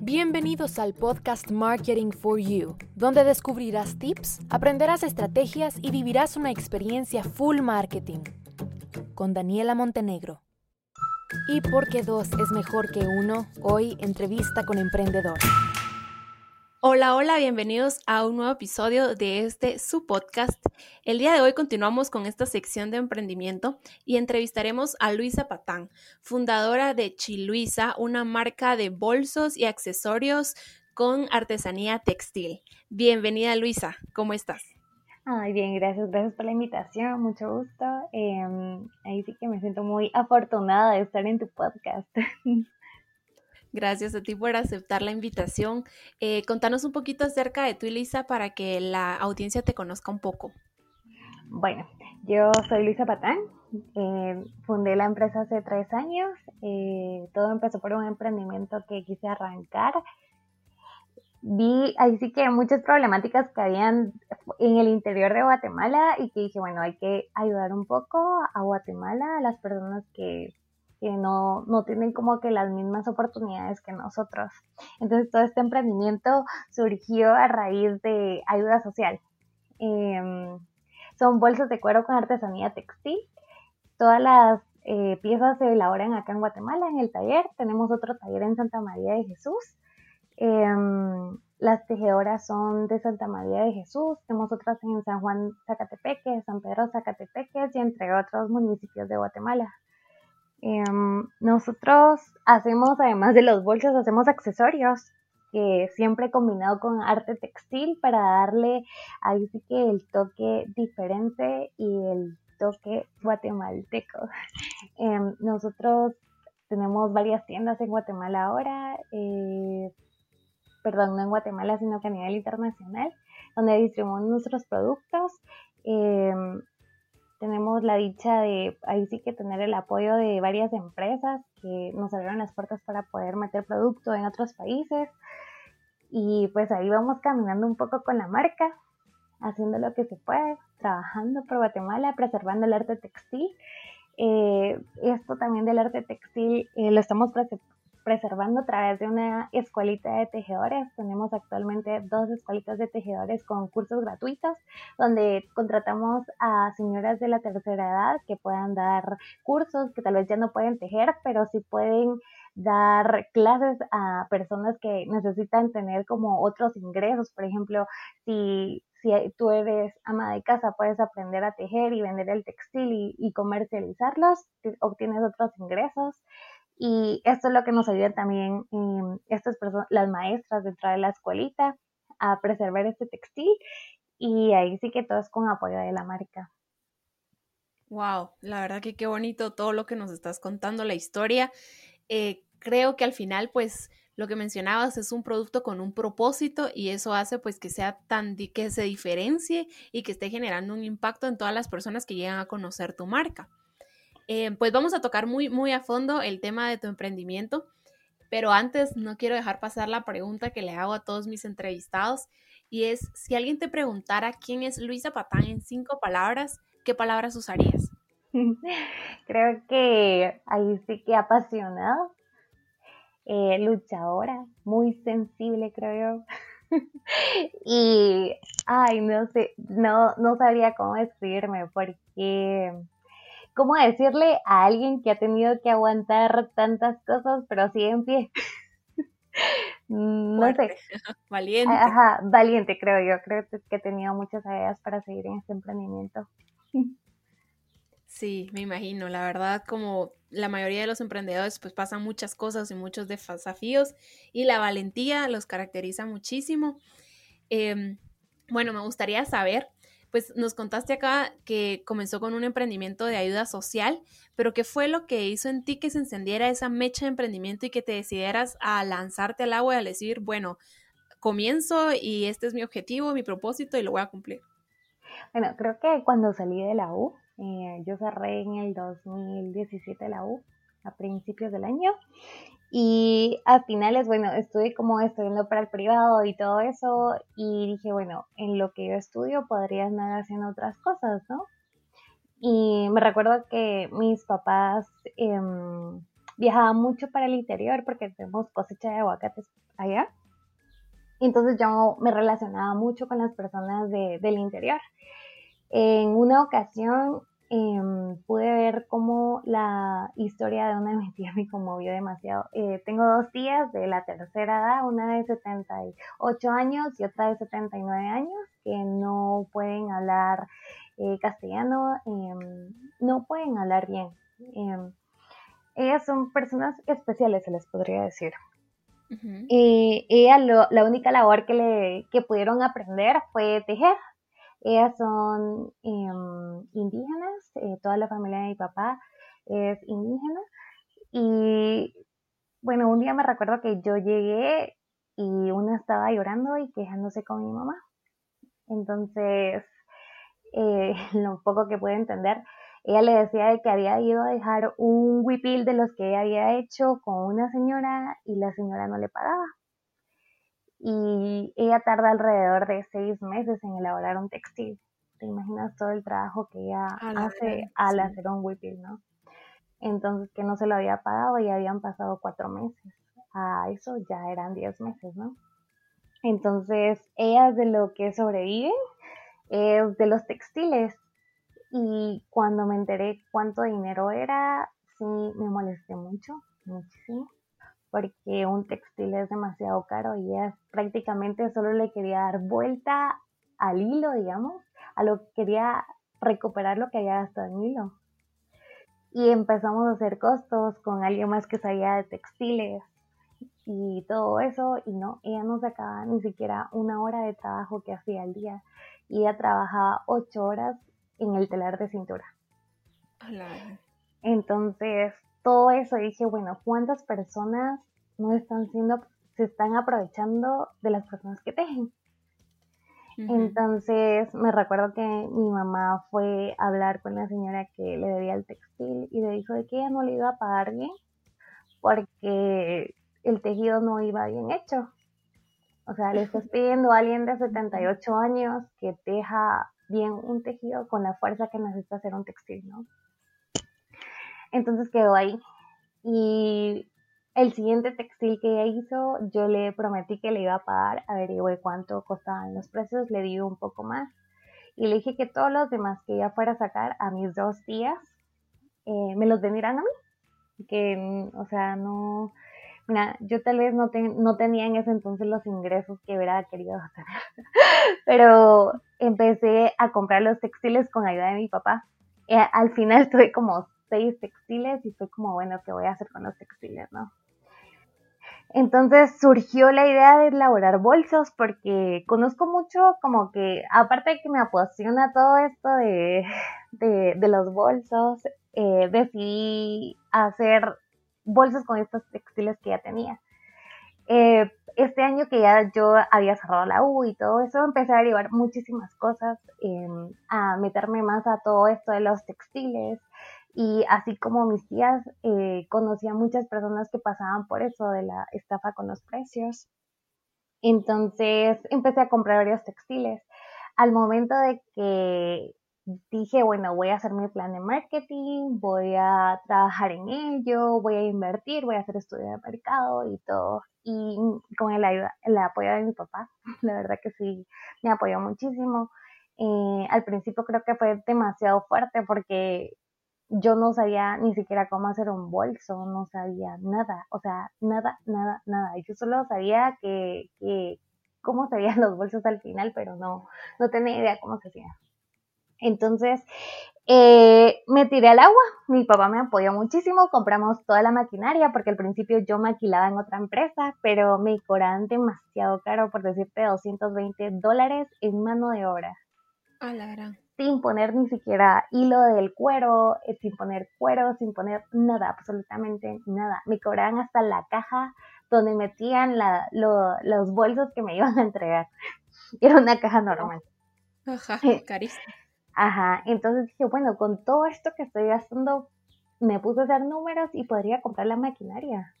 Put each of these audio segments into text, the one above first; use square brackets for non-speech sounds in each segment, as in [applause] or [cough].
Bienvenidos al podcast Marketing for You, donde descubrirás tips, aprenderás estrategias y vivirás una experiencia full marketing. Con Daniela Montenegro. Y porque dos es mejor que uno, hoy entrevista con emprendedor. Hola, hola, bienvenidos a un nuevo episodio de este su podcast. El día de hoy continuamos con esta sección de emprendimiento y entrevistaremos a Luisa Patán, fundadora de Chiluisa, una marca de bolsos y accesorios con artesanía textil. Bienvenida Luisa, ¿cómo estás? Ay, bien, gracias, gracias por la invitación, mucho gusto. Em, ahí sí que me siento muy afortunada de estar en tu podcast. [laughs] Gracias a ti por aceptar la invitación. Eh, contanos un poquito acerca de tú, Elisa, para que la audiencia te conozca un poco. Bueno, yo soy Luisa Patán, eh, fundé la empresa hace tres años, eh, todo empezó por un emprendimiento que quise arrancar. Vi ahí sí que muchas problemáticas que habían en el interior de Guatemala y que dije, bueno, hay que ayudar un poco a Guatemala, a las personas que que no, no tienen como que las mismas oportunidades que nosotros. Entonces todo este emprendimiento surgió a raíz de ayuda social. Em, son bolsas de cuero con artesanía textil. Todas las eh, piezas se elaboran acá en Guatemala, en el taller. Tenemos otro taller en Santa María de Jesús. Em, las tejedoras son de Santa María de Jesús, tenemos otras en San Juan Zacatepeque, San Pedro Zacatepeque y entre otros municipios de Guatemala. Em, nosotros hacemos, además de los bolsos, hacemos accesorios que siempre combinado con arte textil para darle ahí sí que el toque diferente y el toque guatemalteco. [laughs] Em, nosotros tenemos varias tiendas en Guatemala ahora, eh, perdón, no en Guatemala, sino que a nivel internacional, donde distribuimos nuestros productos. Em, tenemos la dicha de ahí sí que tener el apoyo de varias empresas que nos abrieron las puertas para poder meter producto en otros países y pues ahí vamos caminando un poco con la marca, haciendo lo que se puede, trabajando por Guatemala, preservando el arte textil. Eh, esto también del arte textil eh, lo estamos preservando a través de una escuelita de tejedores. Tenemos actualmente dos escuelitas de tejedores con cursos gratuitos donde contratamos a señoras de la tercera edad que puedan dar cursos que tal vez ya no pueden tejer, pero sí pueden dar clases a personas que necesitan tener como otros ingresos. Por ejemplo, si, si tú eres ama de casa, puedes aprender a tejer y vender el textil y, y comercializarlos, obtienes otros ingresos. Y esto es lo que nos ayuda también eh, estas personas, las maestras dentro de la escuelita a preservar este textil y ahí sí que todo es con apoyo de la marca. Wow, la verdad que qué bonito todo lo que nos estás contando, la historia. Eh, creo que al final, pues, lo que mencionabas es un producto con un propósito y eso hace pues que sea tan que se diferencie y que esté generando un impacto en todas las personas que llegan a conocer tu marca. Eh, pues vamos a tocar muy, muy a fondo el tema de tu emprendimiento, pero antes no quiero dejar pasar la pregunta que le hago a todos mis entrevistados y es, si alguien te preguntara quién es Luisa Patán en cinco palabras, ¿qué palabras usarías? [laughs] Creo que ahí sí que apasionada, eh, luchadora, muy sensible, creo yo. [laughs] y, ay, no sé, no, no sabría cómo describirme porque cómo decirle a alguien que ha tenido que aguantar tantas cosas, pero sigue en pie. [laughs] no sé. [laughs] Valiente. Ajá, valiente, creo yo. Creo que he tenido muchas ideas para seguir en este emprendimiento. [laughs] Sí, me imagino. La verdad, como la mayoría de los emprendedores, pues pasan muchas cosas y muchos desafíos y la valentía los caracteriza muchísimo. Em, bueno, me gustaría saber pues nos contaste acá que comenzó con un emprendimiento de ayuda social, pero ¿qué fue lo que hizo en ti que se encendiera esa mecha de emprendimiento y que te decidieras a lanzarte al agua y a decir, bueno, comienzo y este es mi objetivo, mi propósito y lo voy a cumplir? Bueno, creo que cuando salí de la U, eh, yo cerré en el 2017 la U, a principios del año, y a finales, bueno, estuve como estudiando para el privado y todo eso y dije, bueno, en lo que yo estudio podría andar haciendo otras cosas, ¿no? Y me recuerdo que mis papás, em, viajaba mucho para el interior porque tenemos cosecha de aguacates allá. Entonces yo me relacionaba mucho con las personas del interior. En una ocasión em, pude ver cómo la historia de una de mis tías [laughs] me conmovió demasiado. Eh, tengo dos tías de la tercera edad, una de 78 años y otra de 79 años, que no pueden hablar eh, castellano, em, no pueden hablar bien. Em, ellas son personas especiales, se les podría decir. Y ella la única labor que, le, que pudieron aprender fue tejer. Ellas son em, indígenas, eh, toda la familia de mi papá es indígena. Y bueno, un día me recuerdo que yo llegué y una estaba llorando y quejándose con mi mamá. Entonces, eh, [laughs] lo poco que pude entender, ella le decía que había ido a dejar un huipil de los que ella había hecho con una señora y la señora no le pagaba. Y ella tarda alrededor de seis meses en elaborar un textil. ¿Te imaginas todo el trabajo que ella hace al hacer un huipil, no? Entonces que no se lo había pagado y habían pasado cuatro meses. A eso ya eran diez meses, ¿no? Entonces, ella de lo que sobrevive es de los textiles y cuando me enteré cuánto dinero era, sí me molesté mucho, muchísimo, porque un textil es demasiado caro y ella prácticamente solo le quería dar vuelta al hilo, digamos, a lo que quería recuperar lo que había gastado en hilo. Y empezamos a hacer costos con alguien más que sabía de textiles y todo eso, y no, ella no sacaba ni siquiera una hora de trabajo que hacía al día. Y ella trabajaba ocho horas en el telar de cintura. Entonces, todo eso dije, bueno, ¿cuántas personas no están siendo, se están aprovechando de las personas que tejen? Entonces, me recuerdo que mi mamá fue a hablar con la señora que le debía el textil y le dijo de que ella no le iba a pagar bien porque el tejido no iba bien hecho. O sea, le estás [laughs] pidiendo a alguien de 78 años que teja bien un tejido con la fuerza que necesita hacer un textil, ¿no? Entonces quedó ahí. Y el siguiente textil que ella hizo, yo le prometí que le iba a pagar, averigüé cuánto costaban los precios, le di un poco más. Y le dije que todos los demás que ella fuera a sacar a mis dos días, eh, me los vendieran a mí. Que, o sea, no, yo tal vez no, no tenía en ese entonces los ingresos que hubiera querido [laughs] tener, pero empecé a comprar los textiles con ayuda de mi papá. Eh, al final [laughs] tuve como seis textiles y fue como, bueno, ¿qué voy a hacer con los textiles, no? Entonces surgió la idea de elaborar bolsos porque conozco mucho como que, aparte de que me apasiona todo esto de, [laughs] de, los bolsos, eh, decidí hacer bolsas con estos textiles que ya tenía. Eh, este año que ya yo había cerrado la U y todo eso, empecé a llevar muchísimas cosas, em, a meterme más a todo esto de los textiles. Y así como mis tías, eh, conocía muchas personas que pasaban por eso de la estafa con los precios. Entonces empecé a comprar varios textiles. Al momento de que dije, bueno, voy a hacer mi plan de marketing, voy a trabajar en ello, voy a invertir, voy a hacer estudio de mercado y todo. Y con el, el apoyo de mi papá, [laughs] la verdad que sí, me apoyó muchísimo. Eh, al principio creo que fue demasiado fuerte porque yo no sabía ni siquiera cómo hacer un bolso, no sabía nada, o sea, nada, nada, nada. Yo solo sabía que, que cómo se hacían [laughs] los bolsos al final, pero no, no tenía idea cómo se hacían. Entonces, eh, me tiré al agua, mi papá me apoyó muchísimo, compramos toda la maquinaria porque al principio yo maquilaba en otra empresa, pero me cobraban demasiado caro, por decirte 220 dólares en mano de obra. A la gran. Sin poner ni siquiera hilo del cuero, eh, sin poner cuero, sin poner nada, absolutamente nada. Me cobraban hasta la caja donde metían la, los bolsos que me [laughs] iban a entregar. Era una caja normal. Ajá, carísimo. Ajá, entonces dije, bueno, con todo esto que estoy gastando, me puse a hacer números y podría comprar la maquinaria.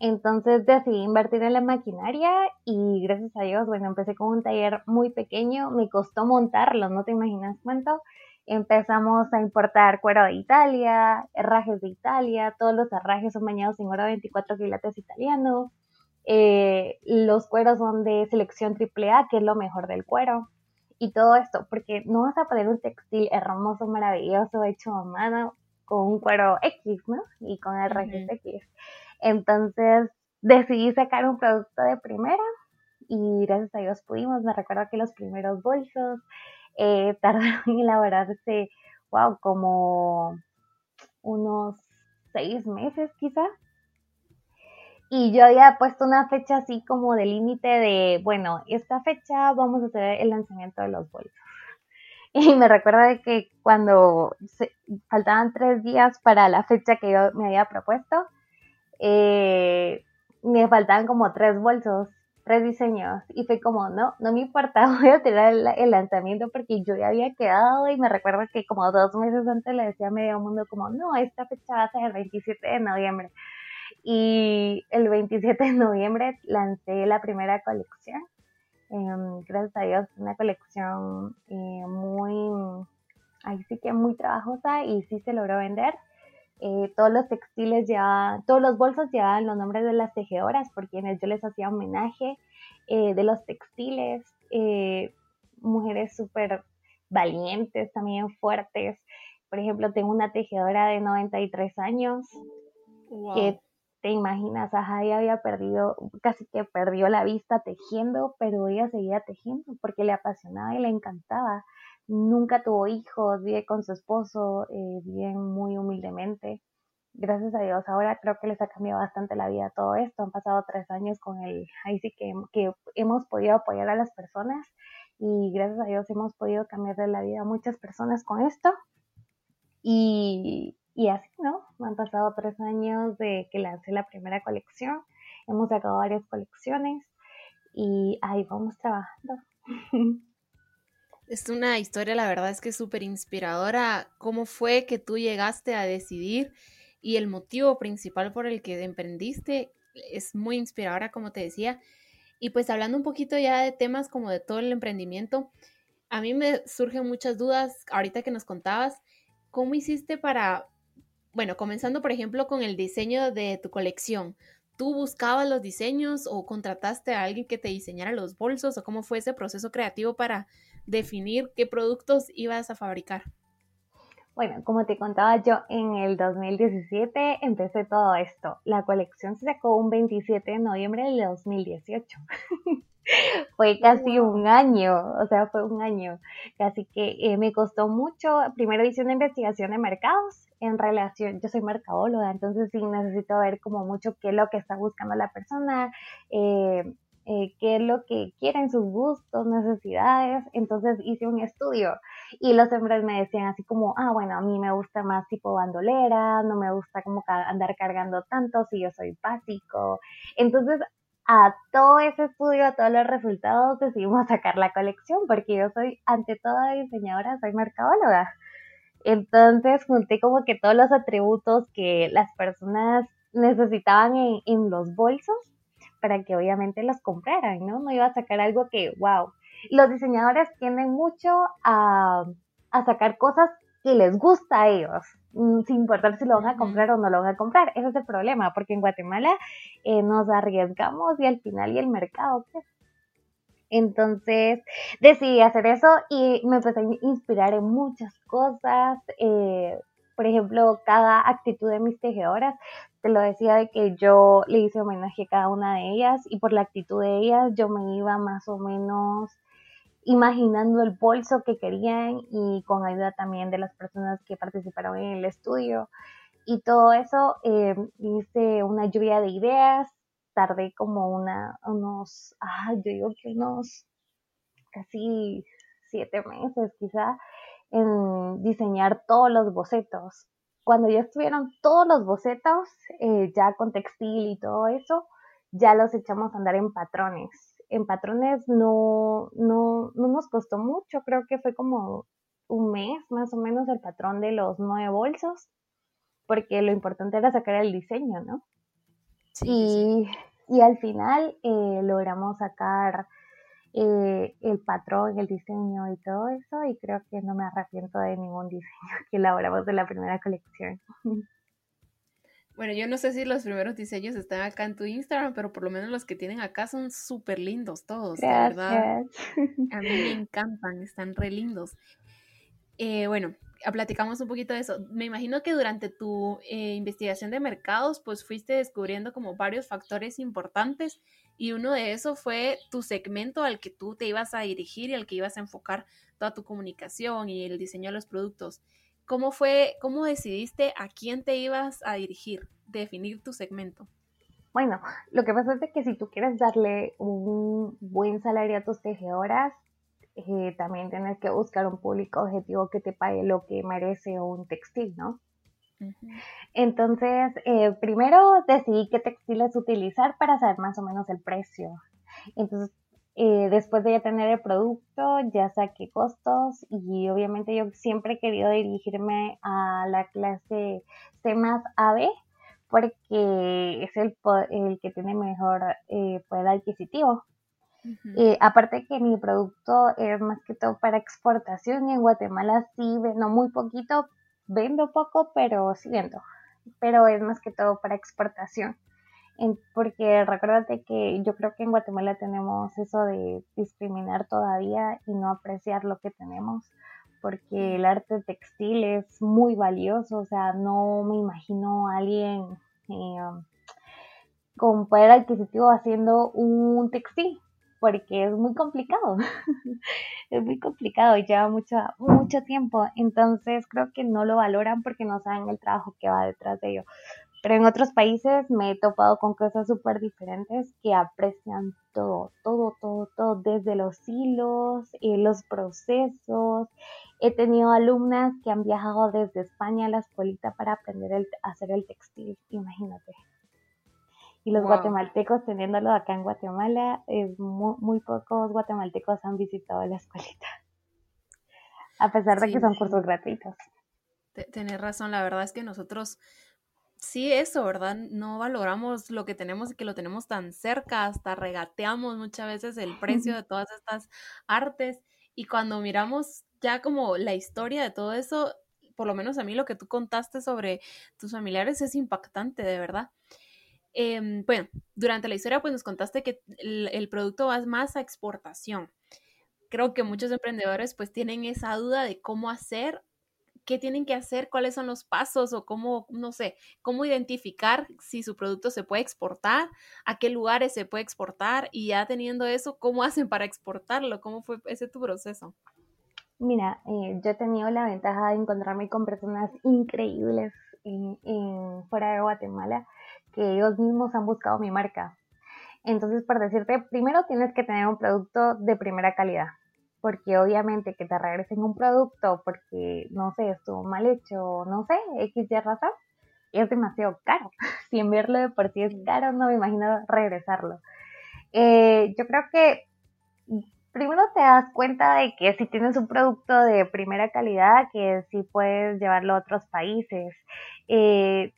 Entonces decidí invertir en la maquinaria y gracias a Dios, bueno, empecé con un taller muy pequeño, me costó montarlo, no te imaginas cuánto. empezamos a importar cuero de Italia, herrajes de Italia, todos los herrajes son bañados en oro 24 quilates italiano, eh, los cueros son de selección AAA, que es lo mejor del cuero, y todo esto, porque no vas a poner un textil hermoso, maravilloso, hecho a mano, con un cuero X, ¿no? Y con herrajes X. Entonces decidí sacar un producto de primera y gracias a Dios pudimos. Me recuerdo que los primeros bolsos eh, [laughs] tardaron en elaborarse, wow, como unos seis meses quizá. Y yo había puesto una fecha así como de límite de, bueno, esta fecha vamos a hacer el lanzamiento de los bolsos. [laughs] Y me recuerdo de que cuando faltaban tres días para la fecha que yo me había propuesto, eh, me faltaban como tres bolsos tres diseños y fue como, no, no me importa, [laughs] voy a tirar el, lanzamiento porque yo ya había quedado y me recuerdo que como dos meses antes le decía a medio mundo como, no, esta fecha va a ser el 27 de noviembre. Y el 27 de noviembre lancé la primera colección. Em, gracias a Dios, una colección eh, muy, ahí sí que muy trabajosa y sí se logró vender. Eh, todos los textiles ya, todos los bolsos llevaban los nombres de las tejedoras por quienes yo les hacía homenaje eh, de los textiles, eh, mujeres súper valientes, también fuertes. Por ejemplo, tengo una tejedora de 93 años que te imaginas, ajá, ella había perdido, casi que perdió la vista tejiendo, pero ella seguía tejiendo porque le apasionaba y le encantaba nunca tuvo hijos, vive con su esposo, eh, muy humildemente. Gracias a Dios, ahora creo que les ha cambiado bastante la vida todo esto. Han pasado tres años con el, ahí sí que, que hemos podido apoyar a las personas y gracias a Dios hemos podido cambiarle la vida a muchas personas con esto. Y, y así, ¿no? Han pasado tres años de que lancé la primera colección, hemos sacado varias colecciones y ahí vamos trabajando. [laughs] Es una historia, la verdad es que es súper inspiradora. ¿Cómo fue que tú llegaste a decidir y el motivo principal por el que emprendiste? Es muy inspiradora, como te decía. Y pues hablando un poquito ya de temas como de todo el emprendimiento, a mí me surgen muchas dudas ahorita que nos contabas. ¿Cómo hiciste para, bueno, comenzando por ejemplo con el diseño de tu colección? ¿Tú buscabas los diseños o contrataste a alguien que te diseñara los bolsos o cómo fue ese proceso creativo para definir qué productos ibas a fabricar? Bueno, como te contaba yo, en el 2017 empecé todo esto. La colección se sacó un 27 de noviembre del 2018. [laughs] fue casi un año, o sea, fue un año. Casi que eh, me costó mucho. Primero hice una investigación de mercados en relación, yo soy mercadóloga, entonces sí necesito ver como mucho qué es lo que está buscando la persona, eh, eh, qué es lo que quieren, sus gustos, necesidades. Entonces hice un estudio y los hombres me decían así como, ah, bueno, a mí me gusta más tipo bandolera, no me gusta como andar cargando tanto si yo soy básico. Entonces, a todo ese estudio, a todos los resultados, decidimos sacar la colección porque yo soy, ante toda diseñadora, soy mercadóloga. Entonces junté como que todos los atributos que las personas necesitaban en los bolsos para que obviamente los compraran, ¿no? No iba a sacar algo que, wow. Los diseñadores tienden mucho a, sacar cosas que les gusta a ellos, mm, sin importar si lo van a comprar o no lo van a comprar. Ese es el problema, porque en Guatemala eh, nos arriesgamos y al final y el mercado, pues. Entonces decidí hacer eso y me empecé a inspirar en muchas cosas. Eh, por ejemplo, cada actitud de mis tejedoras te lo decía de que yo le hice homenaje a cada una de ellas y por la actitud de ellas yo me iba más o menos imaginando el bolso que querían y con ayuda también de las personas que participaron en el estudio. Y todo eso eh, hice una lluvia de ideas tardé como una unos ah, yo digo que unos casi siete meses quizá en diseñar todos los bocetos cuando ya estuvieron todos los bocetos, eh, ya con textil y todo eso, ya los echamos a andar en patrones. En patrones no, no, no nos costó mucho, creo que fue como un mes más o menos el patrón de los nueve bolsos, porque lo importante era sacar el diseño, ¿no? Sí, y, y, al final eh, logramos sacar eh, el patrón, el diseño y todo eso, y creo que no me arrepiento de ningún [laughs] diseño que elaboramos de la primera colección. Bueno, yo no sé si los primeros diseños están acá en tu Instagram, pero por lo menos los que tienen acá son súper lindos todos, verdad. [laughs] A mí me encantan, están re lindos. Eh, bueno, platicamos un poquito de eso. Me imagino que durante tu eh, investigación de mercados, pues fuiste descubriendo como varios factores importantes y uno de esos fue tu segmento al que tú te ibas a dirigir y al que ibas a enfocar toda tu comunicación y el diseño de los productos. ¿Cómo fue, cómo decidiste a quién te ibas a dirigir, definir tu segmento? Bueno, lo que pasa es que si tú quieres darle un buen salario a tus tejedoras, eh, también tienes que buscar un público objetivo que te pague lo que merece un textil, ¿no? Entonces, eh, primero decidí qué textiles utilizar para saber más o menos el precio. Entonces, eh, después de ya tener el producto, ya saqué costos y obviamente yo siempre he querido dirigirme a la clase C más AB porque es el, el que tiene mejor eh, poder adquisitivo. Eh, aparte que mi producto es más que todo para exportación y en Guatemala sí vendo muy poquito, vendo poco, pero sí vendo, pero es más que todo para exportación. Porque recuérdate que yo creo que en Guatemala tenemos eso de discriminar todavía y no apreciar lo que tenemos, porque el arte textil es muy valioso, o sea, no me imagino a alguien eh, con poder adquisitivo haciendo un textil, porque es muy complicado, [laughs] es muy complicado y lleva mucho, mucho tiempo, entonces creo que no lo valoran porque no saben el trabajo que va detrás de ello. Pero en otros países me he topado con cosas súper diferentes que aprecian todo, todo, todo, todo, desde los hilos, eh, los procesos. He tenido alumnas que han viajado desde España a la escuelita para aprender a hacer el textil, imagínate. Y los guatemaltecos teniéndolo acá en Guatemala, es muy, pocos guatemaltecos han visitado la escuelita. A pesar de que son cursos gratuitos. Tienes razón, la verdad es que nosotros sí, eso, ¿verdad? No valoramos lo que tenemos y que lo tenemos tan cerca, hasta regateamos muchas veces el precio [laughs] de todas estas artes y cuando miramos ya como la historia de todo eso, por lo menos a mí lo que tú contaste sobre tus familiares es impactante, de verdad. Em, bueno, durante la historia pues nos contaste que el, el producto va más a exportación. Creo que muchos emprendedores pues tienen esa duda de cómo hacer qué tienen que hacer, cuáles son los pasos o cómo, no sé, cómo identificar si su producto se puede exportar, a qué lugares se puede exportar y ya teniendo eso, ¿cómo hacen para exportarlo? ¿Cómo fue ese tu proceso? Mira, eh, yo he tenido la ventaja de encontrarme con personas increíbles fuera de Guatemala que ellos mismos han buscado mi marca. Entonces, por decirte, primero tienes que tener un producto de primera calidad porque obviamente que te regresen un producto porque, no sé, estuvo mal hecho, no sé, X y razón, es demasiado caro. [laughs] si enviarlo de por sí es caro, no me imagino regresarlo. Eh, yo creo que primero te das cuenta de que si tienes un producto de primera calidad, que sí puedes llevarlo a otros países. Eh,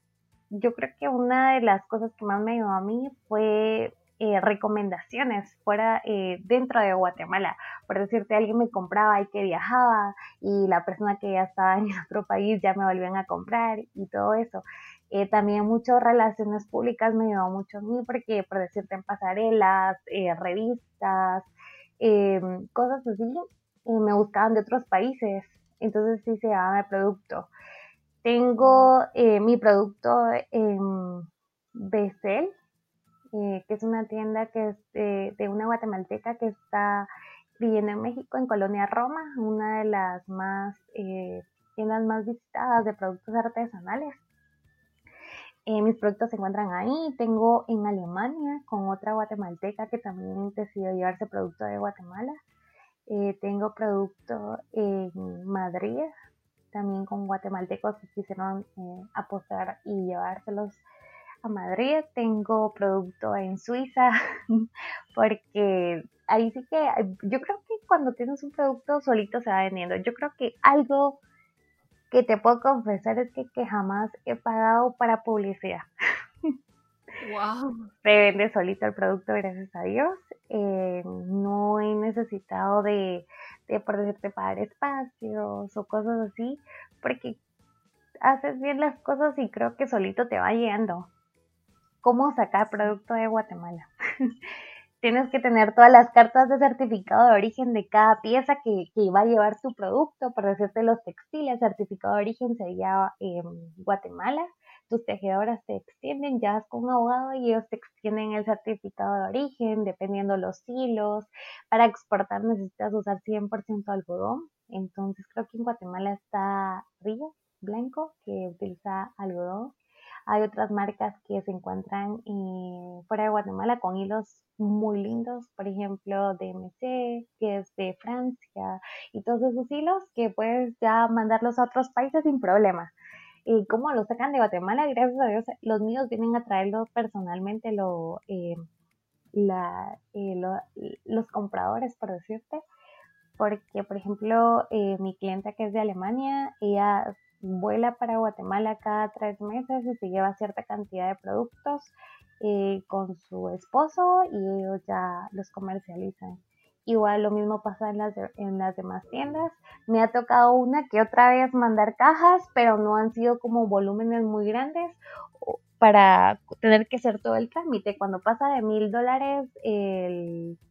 yo creo que una de las cosas que más me ayudó a mí fue eh, recomendaciones fuera eh, dentro de Guatemala. Por decirte, alguien me compraba y que viajaba y la persona que ya estaba en [laughs] otro país ya me volvían a comprar y todo eso. Eh, también muchas relaciones públicas me ayudó mucho a mí porque, por decirte, en pasarelas, revistas, em, cosas así, me buscaban de otros países. Entonces sí se llama el producto. Tengo mi producto en Becel, eh, que es una tienda que es de, una guatemalteca que está viviendo en México, en Colonia Roma, una de las más eh, tiendas más visitadas de productos artesanales. Eh, mis productos se encuentran ahí. Tengo en Alemania con otra guatemalteca que también decidió llevarse producto de Guatemala. tengo producto en Madrid, también con guatemaltecos que quisieron apostar y llevárselos a Madrid, tengo producto en Suiza, [laughs] porque ahí sí que yo creo que cuando tienes un producto solito se va vendiendo. Yo creo que algo que te puedo confesar es que, jamás he pagado para publicidad. Wow. Se vende solito el producto, gracias a Dios. eh, no he necesitado de, de, por decirte, pagar espacios o cosas así, porque haces bien las cosas y creo que solito te va llegando. ¿Cómo sacar producto de Guatemala? [laughs] Tienes que tener todas las cartas de certificado de origen de cada pieza que, que va a llevar tu producto. Por decirte, los textiles, certificado de origen sería eh, Guatemala tus tejedoras te extienden, ya con un abogado y ellos te extienden el certificado de origen, dependiendo los hilos. Para exportar necesitas usar 100% algodón. Entonces creo que en Guatemala está Río Blanco, que utiliza algodón. Hay otras marcas que se encuentran eh, fuera de Guatemala con hilos muy lindos, por ejemplo, DMC, que es de Francia, y todos esos hilos que puedes ya mandarlos a otros países sin problema y cómo lo sacan de Guatemala, gracias a Dios, los míos vienen a traerlo personalmente lo, eh, la, eh, los compradores, por decirte, porque, por ejemplo, eh, mi clienta que es de Alemania, ella vuela para Guatemala cada tres meses y se lleva cierta cantidad de productos con su esposo y ellos ya los comercializan. Igual lo mismo pasa en las, en las demás tiendas. Me ha tocado una que otra vez mandar cajas, pero no han sido como volúmenes muy grandes para tener que hacer todo el trámite. Cuando pasa de mil dólares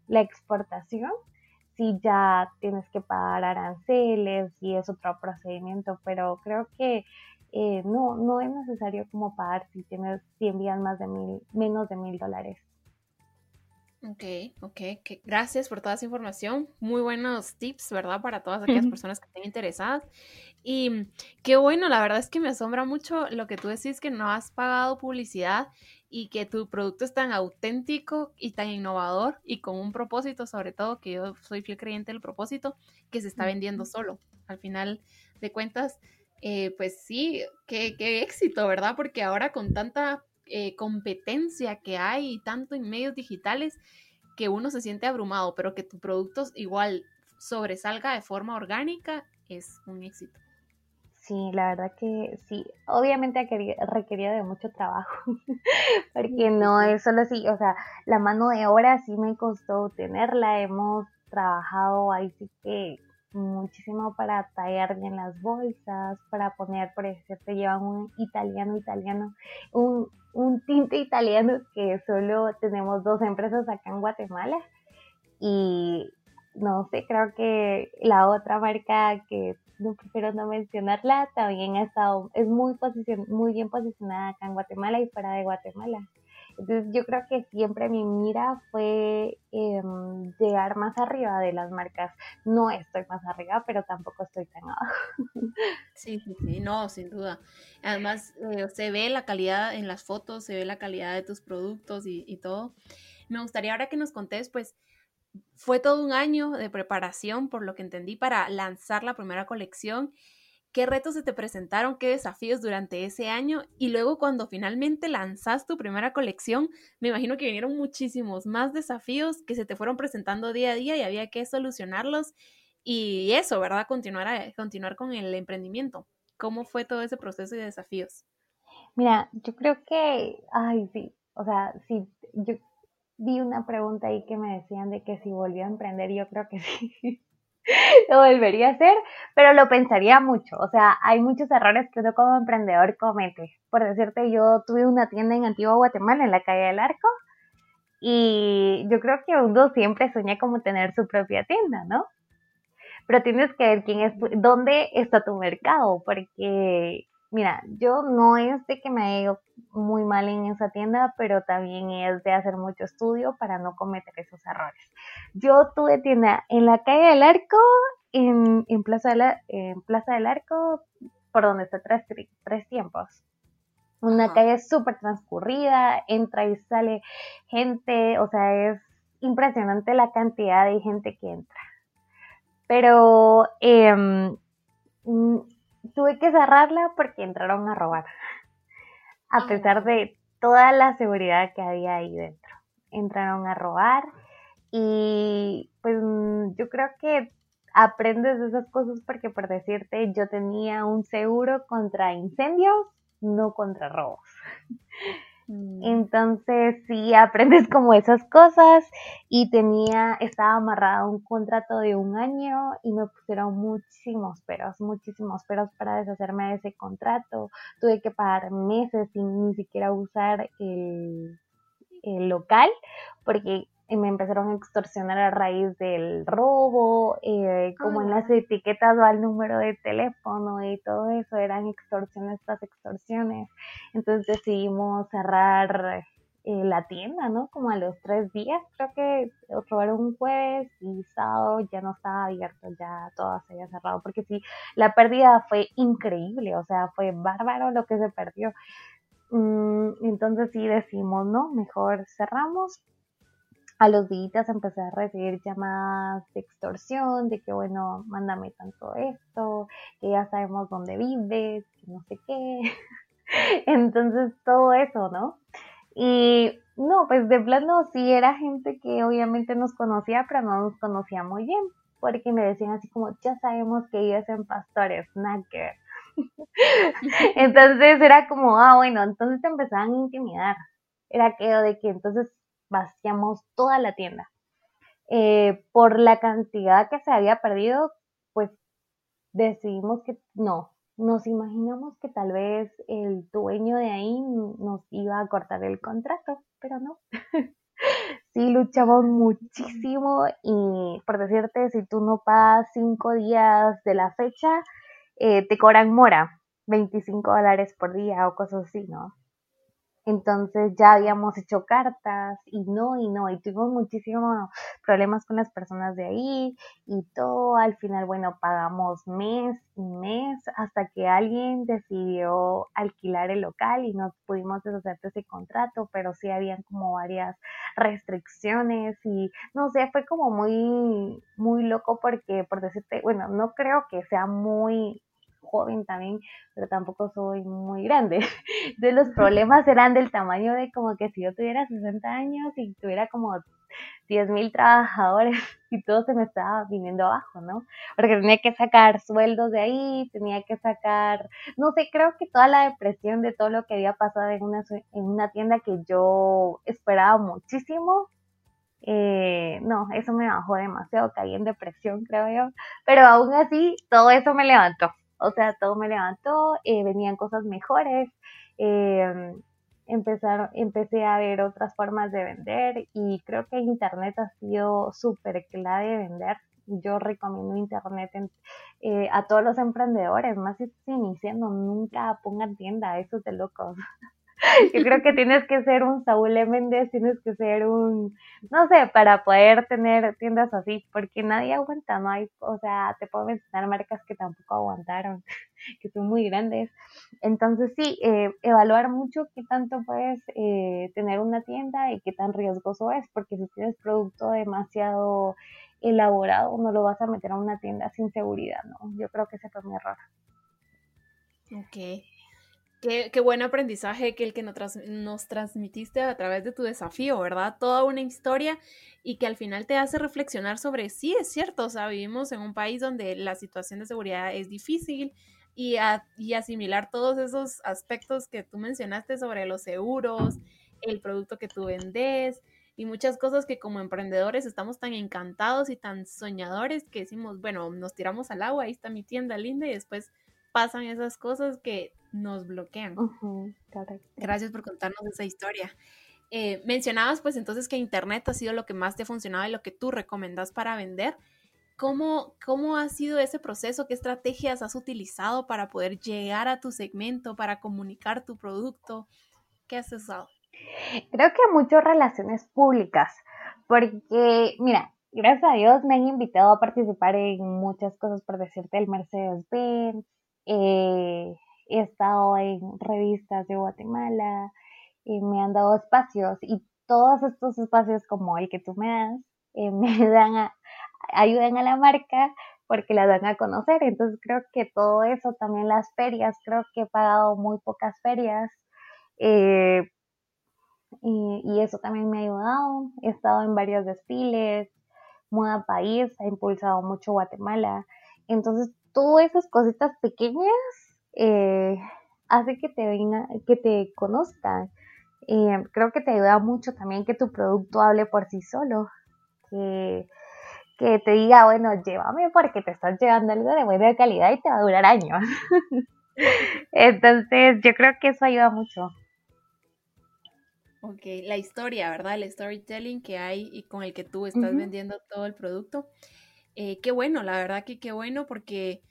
la exportación, sí ya tienes que pagar aranceles y es otro procedimiento, pero creo que eh, no, no es necesario como pagar si tienes, si envían más de mil, menos de mil dólares. Ok, ok, gracias por toda esa información. Muy buenos tips, ¿verdad? Para todas aquellas personas que estén interesadas. Y qué bueno, la verdad es que me asombra mucho lo que tú decís que no has pagado publicidad y que tu producto es tan auténtico y tan innovador y con un propósito, sobre todo, que yo soy fiel creyente del propósito, que se está vendiendo solo. Al final de cuentas, eh, pues sí, qué, qué éxito, ¿verdad? Porque ahora con tanta eh, competencia que hay tanto en medios digitales que uno se siente abrumado, pero que tu producto igual sobresalga de forma orgánica es un éxito. Sí, la verdad que sí. Obviamente requería de mucho trabajo, [laughs] porque no es solo así, o sea, la mano de obra sí me costó tenerla, hemos trabajado ahí sí que muchísimo para tallar bien las bolsas, para poner, por ejemplo, llevan un italiano italiano, un, un tinte italiano que solo tenemos dos empresas acá en Guatemala y no sé, creo que la otra marca que no prefiero no mencionarla también ha estado, es muy, muy bien posicionada acá en Guatemala y fuera de Guatemala. Entonces yo creo que siempre mi mira fue em, llegar más arriba de las marcas. No estoy más arriba, pero tampoco estoy tan abajo. [laughs] Sí, sí, sí, no, sin duda. Además, eh, se ve la calidad en las fotos, se ve la calidad de tus productos y, todo. Me gustaría ahora que nos contés, pues, fue todo un año de preparación, por lo que entendí, para lanzar la primera colección qué retos se te presentaron, qué desafíos durante ese año y luego cuando finalmente lanzas tu primera colección, me imagino que vinieron muchísimos más desafíos que se te fueron presentando día a día y había que solucionarlos y eso, ¿verdad? Continuar, a, continuar con el emprendimiento. ¿Cómo fue todo ese proceso de desafíos? Mira, yo creo que, ay, sí, o sea, sí, yo vi una pregunta ahí que me decían de que si volvió a emprender, yo creo que [laughs] sí. Lo volvería a hacer, pero lo pensaría mucho. O sea, hay muchos errores que uno como emprendedor comete. Por decirte, yo tuve una tienda en Antigua Guatemala, en la calle del Arco, y yo creo que uno siempre sueña como tener su propia tienda, ¿no? Pero tienes que ver quién es, dónde está tu mercado, porque Mira, yo no es de que me haya ido muy mal en esa tienda, pero también es de hacer mucho estudio para no cometer esos errores. Yo tuve tienda en la calle del Arco, en, Plaza, en Plaza del Arco, por donde está tres, tres tiempos. Una calle súper transcurrida, entra y sale gente, o sea, es impresionante la cantidad de gente que entra. Pero eh, tuve que cerrarla porque entraron a robar, a pesar de toda la seguridad que había ahí dentro. Entraron a robar y pues yo creo que aprendes de esas cosas porque por decirte yo tenía un seguro contra incendios, no contra robos. [laughs] Mm. Entonces sí aprendes como esas cosas y tenía, estaba amarrada un contrato de un año y me pusieron muchísimos peros, muchísimos peros para deshacerme de ese contrato. Tuve que pagar meses sin ni siquiera usar el, el local porque me empezaron a extorsionar a raíz del robo, eh, como en las etiquetas va el número de teléfono y todo eso, eran extorsiones tras extorsiones. Entonces decidimos cerrar eh, la tienda, ¿no? Como a los tres días, creo que robaron un jueves y sábado ya no estaba abierto, ya todo se había cerrado, porque sí, la pérdida fue increíble, o sea, fue bárbaro lo que se perdió. Mm, entonces sí decimos, no, mejor cerramos, a los días empecé a recibir llamadas de extorsión, de que bueno, mándame tanto esto, que ya sabemos dónde vives, que no sé qué. [laughs] Entonces todo eso, ¿no? Y no, pues de plano sí era gente que obviamente nos conocía, pero no nos conocía muy bien, porque me decían así como, ya sabemos que ellos en pastores, snacker. [laughs] entonces era como, ah, bueno, entonces te empezaban a intimidar. Era aquello de que entonces vaciamos toda la tienda. Eh, por la cantidad que se había perdido, pues decidimos que no, nos imaginamos que tal vez el dueño de ahí nos iba a cortar el contrato, pero no. [laughs] sí, luchamos muchísimo y por decirte, si tú no pagas cinco días de la fecha, eh, te cobran mora, 25 dólares por día o cosas así, ¿no? Entonces ya habíamos hecho cartas y no, y no, y tuvimos muchísimos problemas con las personas de ahí y todo, al final, bueno, pagamos mes y mes hasta que alguien decidió alquilar el local y nos pudimos deshacer de ese contrato, pero sí habían como varias restricciones y no sé, fue como muy, muy loco porque, por decirte, bueno, no creo que sea muy joven también, pero tampoco soy muy grande. [laughs] Entonces los problemas eran del tamaño de como que si yo tuviera 60 años y tuviera como 10 mil trabajadores [laughs] y todo se me estaba viniendo abajo, ¿no? Porque tenía que sacar sueldos de ahí, tenía que sacar, no sé, creo que toda la depresión de todo lo que había pasado en una, en una tienda que yo esperaba muchísimo, eh, no, eso me bajó demasiado, caí en depresión, creo yo, pero aún así todo eso me levantó o sea, todo me levantó, eh, venían cosas mejores, eh, empecé a ver otras formas de vender y creo que Internet ha sido súper clave de vender. Yo recomiendo Internet eh, a todos los emprendedores, más si estás iniciando, nunca pongan tienda, eso es de locos. [laughs] [laughs] Yo creo que tienes que ser un Saúl Méndez, tienes que ser un, no sé, para poder tener tiendas así, porque nadie aguanta, hay, o sea, te puedo mencionar marcas que tampoco aguantaron, [laughs] que son muy grandes. Entonces sí, eh, evaluar mucho qué tanto puedes eh, tener una tienda y qué tan riesgoso es, porque si tienes producto demasiado elaborado, no lo vas a meter a una tienda sin seguridad, ¿no? Yo creo que ese fue mi error. Ok. Qué, buen aprendizaje que el que nos, transmitiste a través de tu desafío, ¿verdad? Toda una historia y que al final te hace reflexionar sobre, sí, es cierto, o sea, vivimos en un país donde la situación de seguridad es difícil y, y asimilar todos esos aspectos que tú mencionaste sobre los seguros, el producto que tú vendes y muchas cosas que como emprendedores estamos tan encantados y tan soñadores que decimos, bueno, nos tiramos al agua, ahí está mi tienda linda y después pasan esas cosas que nos bloquean. Gracias por contarnos esa historia. Eh, mencionabas pues entonces que Internet ha sido lo que más te ha funcionado y lo que tú recomendas para vender. ¿Cómo, ¿Cómo ha sido ese proceso? ¿Qué estrategias has utilizado para poder llegar a tu segmento, para comunicar tu producto? ¿Qué has usado? Creo que muchas relaciones públicas, porque mira, gracias a Dios me han invitado a participar en muchas cosas, por decirte, el Mercedes-Benz, eh, he estado en revistas de Guatemala, y me han dado espacios y todos estos espacios como el que tú me das eh, [laughs] me dan ayudan a la marca porque la dan a conocer. Entonces creo que todo eso, también las ferias, creo que he pagado muy pocas ferias. Eh, y, y, eso también me ha ayudado. He estado en varios desfiles. Moda País ha impulsado mucho Guatemala. Entonces, todas esas cositas pequeñas eh, hace que te venga, que te conozcan. Eh, creo que te ayuda mucho también que tu producto hable por sí solo, que, que te diga, bueno, llévame porque te estás llevando algo de buena calidad y te va a durar años. [laughs] Entonces, yo creo que eso ayuda mucho. Ok, la historia, ¿verdad? El storytelling que hay y con el que tú estás vendiendo todo el producto. Eh, qué bueno, la verdad que qué bueno porque,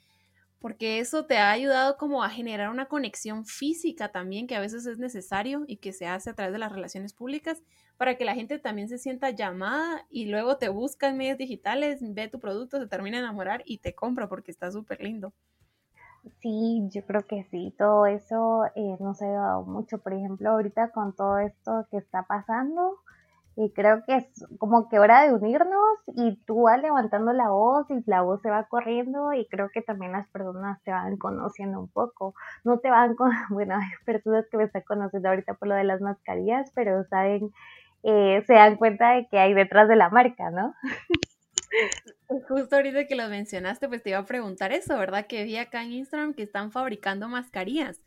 porque eso te ha ayudado como a generar una conexión física también que a veces es necesario y que se hace a través de las relaciones públicas para que la gente también se sienta llamada y luego te busca en medios digitales, ve tu producto, se termina de enamorar y te compra porque está súper lindo. Sí, yo creo que sí, todo eso eh, ha ayudado mucho. Por ejemplo, ahorita con todo esto que está pasando, y creo que es como que hora de unirnos y tú vas levantando la voz y la voz se va corriendo y creo que también las personas te van conociendo un poco. No te van con, [laughs] bueno, hay personas que me están conociendo ahorita por lo de las mascarillas, pero saben, eh, se dan cuenta de que hay detrás de la marca, ¿no? [laughs] Justo ahorita que lo mencionaste, pues te iba a preguntar eso, ¿verdad? Que vi acá en Instagram que están fabricando mascarillas.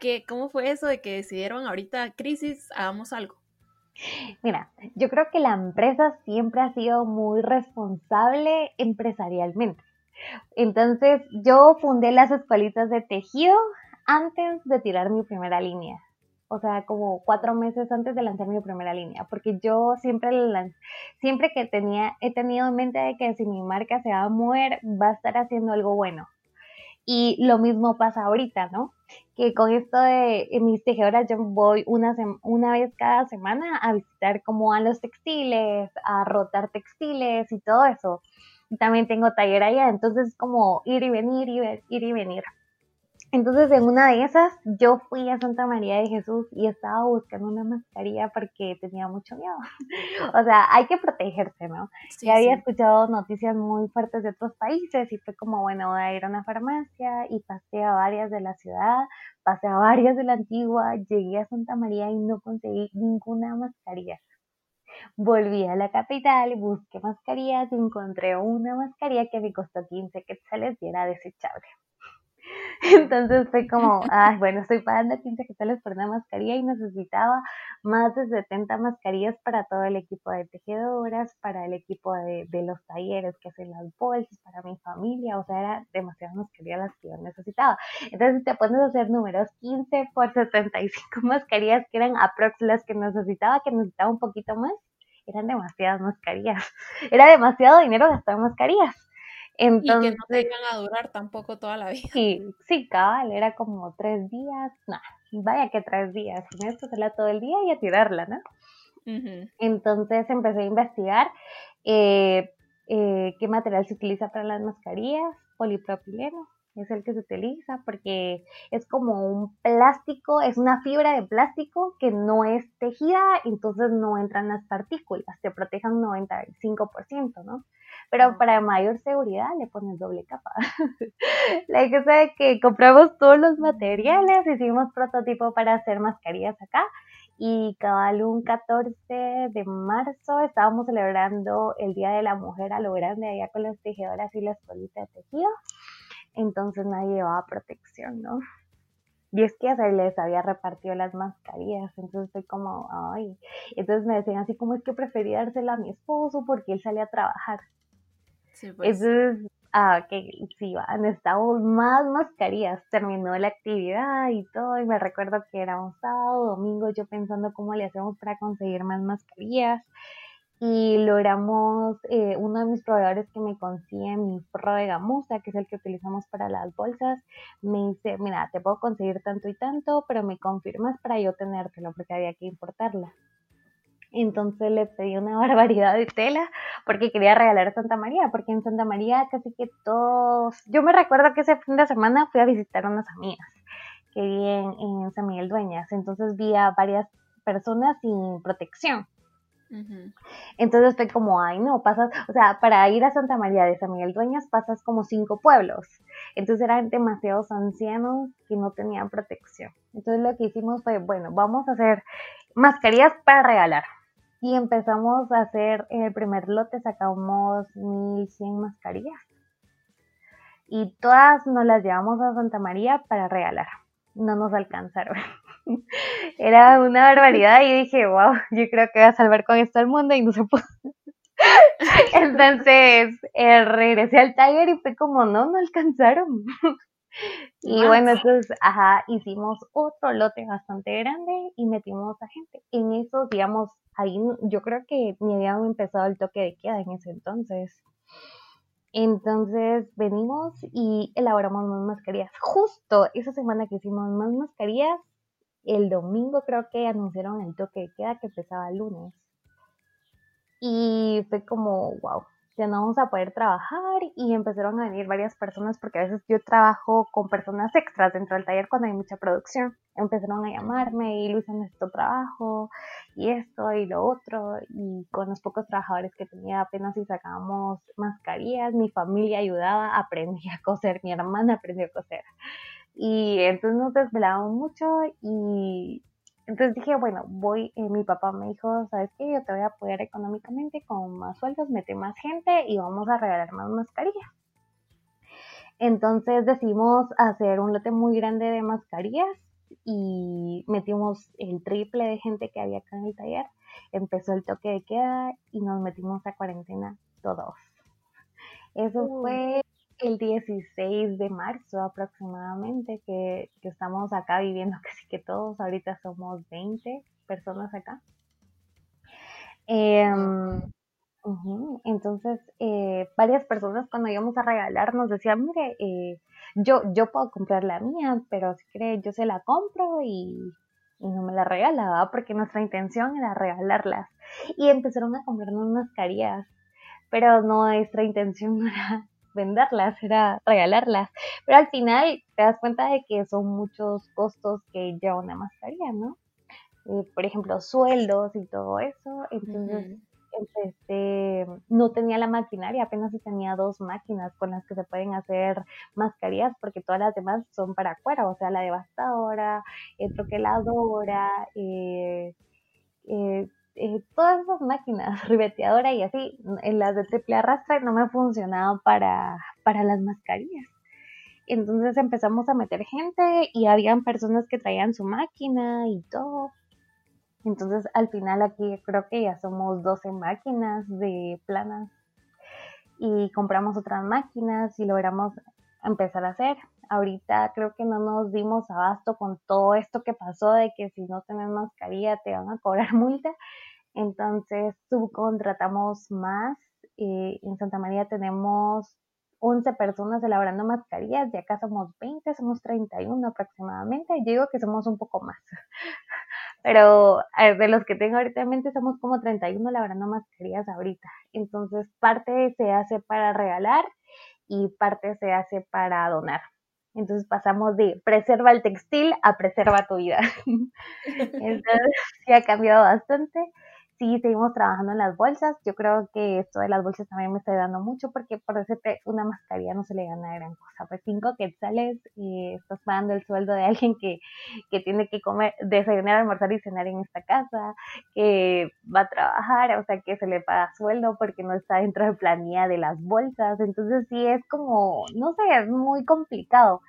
¿Qué, ¿Cómo fue eso de que decidieron ahorita crisis, hagamos algo? Mira, yo creo que la empresa siempre ha sido muy responsable empresarialmente. Entonces, yo fundé las escuelitas de tejido antes de tirar mi primera línea o sea, como cuatro meses antes de lanzar mi primera línea, porque yo siempre, siempre que tenía, he tenido en mente de que si mi marca se va a mover, va a estar haciendo algo bueno. Y lo mismo pasa ahorita, ¿no? Que con esto de mis tejedoras yo voy una, una vez cada semana a visitar como a los textiles, a rotar textiles y todo eso. Y también tengo taller allá, entonces como ir y venir, ir, ir y venir. Entonces, en una de esas, yo fui a Santa María de Jesús y estaba buscando una mascarilla porque tenía mucho miedo. [laughs] o sea, hay que protegerse, ¿no? ya había escuchado noticias muy fuertes de otros países y fue como, bueno, voy a ir a una farmacia y pasé a varias de la ciudad, pasé a varias de la antigua, llegué a Santa María y no conseguí ninguna mascarilla. Volví a la capital, busqué mascarillas y encontré una mascarilla que me costó 15 quetzales y era desechable. [laughs] Entonces fue como, ay, bueno, estoy pagando 15 quetzales por una mascarilla y necesitaba más de 70 mascarillas para todo el equipo de tejedoras, para el equipo de, de los talleres que hacen las bolsas, para mi familia, o sea, era demasiadas mascarillas las que yo necesitaba. Entonces, si te pones a hacer números, 15 por 75 [laughs] mascarillas que eran aprox las que necesitaba, que necesitaba un poquito más, eran demasiadas mascarillas. [laughs] Era demasiado dinero gastar en mascarillas. Entonces, y que no tengan a durar tampoco toda la vida. Sí, sí, cabal, era como tres días, nah, vaya que tres días, con esto se la todo el día y a tirarla, ¿no? Entonces empecé a investigar eh, eh, qué material se utiliza para las mascarillas, polipropileno, es el que se utiliza porque es como un plástico, es una fibra de plástico que no es tejida, entonces no entran las partículas, te protejan un 95%, ¿no? Pero para mayor seguridad le pones doble capa. [laughs] la cosa es que compramos todos los materiales, hicimos prototipo para hacer mascarillas acá y cabal un 14 de marzo estábamos celebrando el Día de la Mujer a lo grande allá con las tejedoras y las colitas de tejido, entonces nadie llevaba protección, ¿no? Y es que se les había repartido las mascarillas, entonces fue como, ay, entonces me decían así como es que prefería dársela a mi esposo porque él salía a trabajar. Sí, pues. Ah, que sí, necesitamos más mascarillas. Terminó la actividad y todo, y me recuerdo que era un sábado, domingo, yo pensando cómo le hacemos para conseguir más mascarillas. Y logramos, eh, uno de mis proveedores que me consigue mi forro de gamuza, que es el que utilizamos para las bolsas, me dice, mira, te puedo conseguir tanto y tanto, pero me confirmas para yo tenértelo, porque había que importarla. Entonces le pedí una [laughs] barbaridad de tela porque quería regalar a Santa María, porque en Santa María casi que todos... Yo me recuerdo que ese fin de semana fui a visitar a unas amigas que viven en San Miguel Dueñas, entonces vi a varias personas sin protección. Entonces fue como, ay no, pasas, o sea, para ir a Santa María de San Miguel Dueñas pasas como cinco pueblos. Entonces eran demasiados ancianos que no tenían protección. Entonces lo que hicimos fue, bueno, vamos a hacer mascarillas para regalar y empezamos a hacer el primer lote, sacamos 1100 mascarillas y todas nos las llevamos a Santa María para regalar. No nos alcanzaron. [laughs] Era una barbaridad y dije, wow, yo creo que voy a salvar con esto al mundo y no se pudo. [laughs] Entonces eh, regresé al taller y fue como, no, no alcanzaron. [laughs] y bueno, entonces, ajá, hicimos otro lote bastante grande y metimos a gente. En eso, digamos, ahí yo creo que ni habíamos empezado el toque de queda en ese entonces. Entonces venimos y elaboramos más mascarillas. Justo esa semana que hicimos más mascarillas, el domingo creo que anunciaron el toque de queda que empezaba el lunes. Y fue como, wow, ya no vamos a poder trabajar y empezaron a venir varias personas porque a veces yo trabajo con personas extras dentro del taller cuando hay mucha producción. Empezaron a llamarme y Luisa necesito trabajo y esto y lo otro y con los pocos trabajadores que tenía apenas si sacábamos mascarillas, mi familia ayudaba, [laughs] aprendí a coser, mi hermana aprendió a coser. Y entonces nos desvelábamos mucho y entonces dije, bueno, voy, eh, mi papá me dijo, ¿sabes qué? Yo te voy a apoyar económicamente con más sueldos, mete más gente y vamos a regalar más mascarillas. Entonces decidimos hacer un lote muy grande de mascarillas y metimos el triple de gente que había acá en el taller. Empezó el toque de queda y nos metimos a cuarentena todos. Eso fue el 16 de marzo aproximadamente que, estamos acá viviendo [laughs] casi que todos, ahorita somos 20 personas acá. Em, entonces, eh, varias personas cuando íbamos a regalar nos decían, mire, eh, yo, yo puedo comprar la mía, pero si cree, yo se la compro y, y no me la regala, porque nuestra intención era regalarlas. Y empezaron a comprarnos mascarillas, pero nuestra intención [laughs] no era venderlas, era regalarlas. Pero al final te das cuenta de que son muchos costos que lleva una mascarilla, ¿no? Eh, por ejemplo, sueldos y todo eso. Entonces, este, no tenía la maquinaria, apenas tenía dos máquinas con las que se pueden hacer mascarillas, porque todas las demás son para cuero, o sea, la devastadora, el troqueladora, eh, eh, eh, todas esas máquinas, [laughs] ribeteadora y así, en las de triple arrastre no me funcionaban para, para las mascarillas. Entonces empezamos a meter gente y habían personas que traían su máquina y todo. Entonces al final aquí creo que ya somos 12 máquinas de planas y compramos otras máquinas y logramos empezar a hacer. Ahorita creo que no nos dimos abasto con todo esto que pasó de que si no tenés mascarilla te van a cobrar [laughs] multa. Entonces subcontratamos más. Eh, en Santa María tenemos 11 personas elaborando mascarillas, y acá somos 20, somos 31 aproximadamente. Yo digo que somos un poco más. [laughs] Pero de los que tengo ahorita en mente somos como 31 elaborando mascarillas ahorita. Entonces parte se hace para regalar y parte se hace para donar. Entonces pasamos de preserva el textil a preserva tu vida. [laughs] Entonces sí ha cambiado bastante sí seguimos trabajando en las bolsas. Yo creo que esto de las bolsas también me está ayudando mucho porque por decirte, una mascarilla no se le gana gran cosa. Pues cinco quetzales y estás pagando el sueldo de alguien que, que tiene que comer, desayunar, almorzar y cenar en esta casa, que va a trabajar, o sea, que se le paga sueldo porque no está dentro de planilla de las bolsas. Entonces sí es como, no sé, es muy complicado.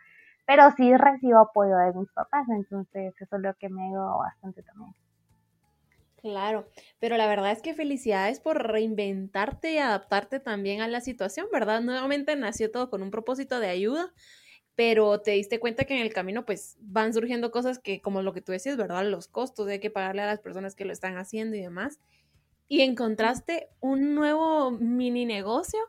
Pero sí recibo apoyo de mis papás, entonces eso es lo que me ayudado bastante también. Claro, pero la verdad es que felicidades por reinventarte y adaptarte también a la situación, ¿verdad? Nuevamente nació todo con un propósito de ayuda, pero te diste cuenta que en el camino pues van surgiendo cosas que como lo que tú decías, ¿verdad? Los costos, hay que pagarle a las personas que lo están haciendo y demás. Y encontraste un nuevo mini negocio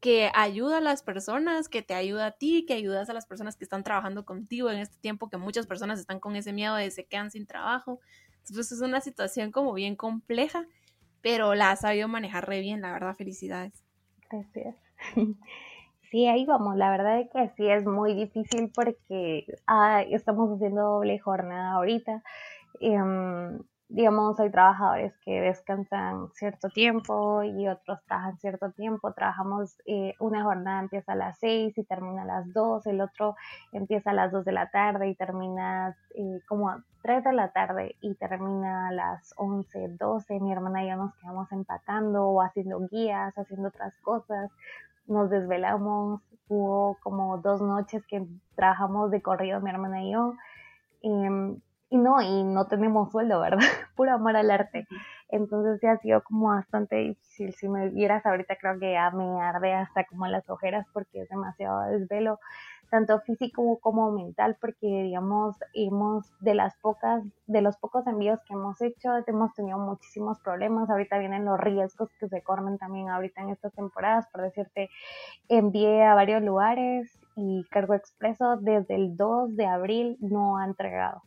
que ayuda a las personas, que te ayuda a ti, que ayudas a las personas que están trabajando contigo en este tiempo que muchas personas están con ese miedo de se quedan sin trabajo. Entonces es una situación como bien compleja, pero la has sabido manejar re bien, la verdad, felicidades. Gracias. [laughs] Sí, ahí vamos. La verdad es que sí es muy difícil porque estamos haciendo doble jornada ahorita. Em, digamos, hay trabajadores que descansan cierto tiempo y otros trabajan cierto tiempo. Trabajamos, eh, una jornada empieza a las 6 y termina a las 2, el otro empieza a las 2 de la tarde y termina eh, como a 3 de la tarde y termina a las 11, 12. Mi hermana y yo nos quedamos empacando o haciendo guías, haciendo otras cosas. Nos desvelamos, hubo como dos noches que trabajamos de corrido mi hermana y yo. Em, y no, y no tenemos sueldo, ¿verdad? [laughs] Puro amor al arte. Entonces sí ha sido como bastante difícil. Si me vieras ahorita creo que ya me arde hasta como las ojeras porque es demasiado desvelo, tanto físico como mental, porque digamos, hemos de las pocas, de los pocos envíos que hemos hecho, hemos tenido muchísimos problemas. Ahorita vienen los riesgos que se corren también ahorita en estas temporadas. Por decirte, envié a varios lugares y Cargo Expreso desde el 2 de abril no ha entregado.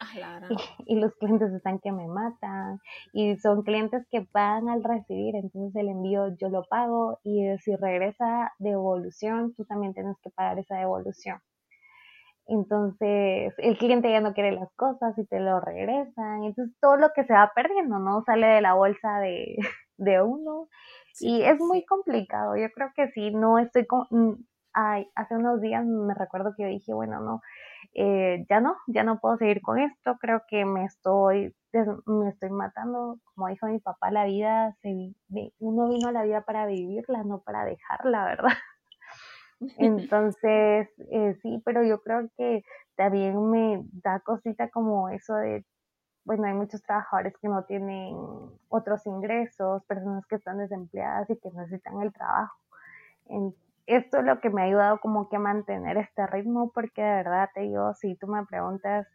Ah, [laughs] y, los clientes están que me matan y son clientes que pagan al recibir, entonces el envío yo lo pago y si regresa devolución, tú también tienes que pagar esa devolución. Entonces el cliente ya no quiere las cosas y te lo regresan, entonces todo lo que se va perdiendo, ¿no? Sale de la bolsa de, [laughs] de uno y es muy complicado. Yo creo que sí, no estoy con... Ay, hace unos días me recuerdo que dije, bueno, no, eh, ya no, ya no puedo seguir con esto, creo que me estoy, me estoy matando, como dijo mi papá, la vida, se, uno vino a la vida para vivirla, no para dejarla, ¿verdad? [laughs] Entonces, eh, sí, pero yo creo que también me da cosita como eso de, bueno, hay muchos trabajadores que no tienen otros ingresos, personas que están desempleadas y que necesitan el trabajo esto es lo que me ha ayudado como que a mantener este ritmo, porque de verdad te digo, si tú me preguntas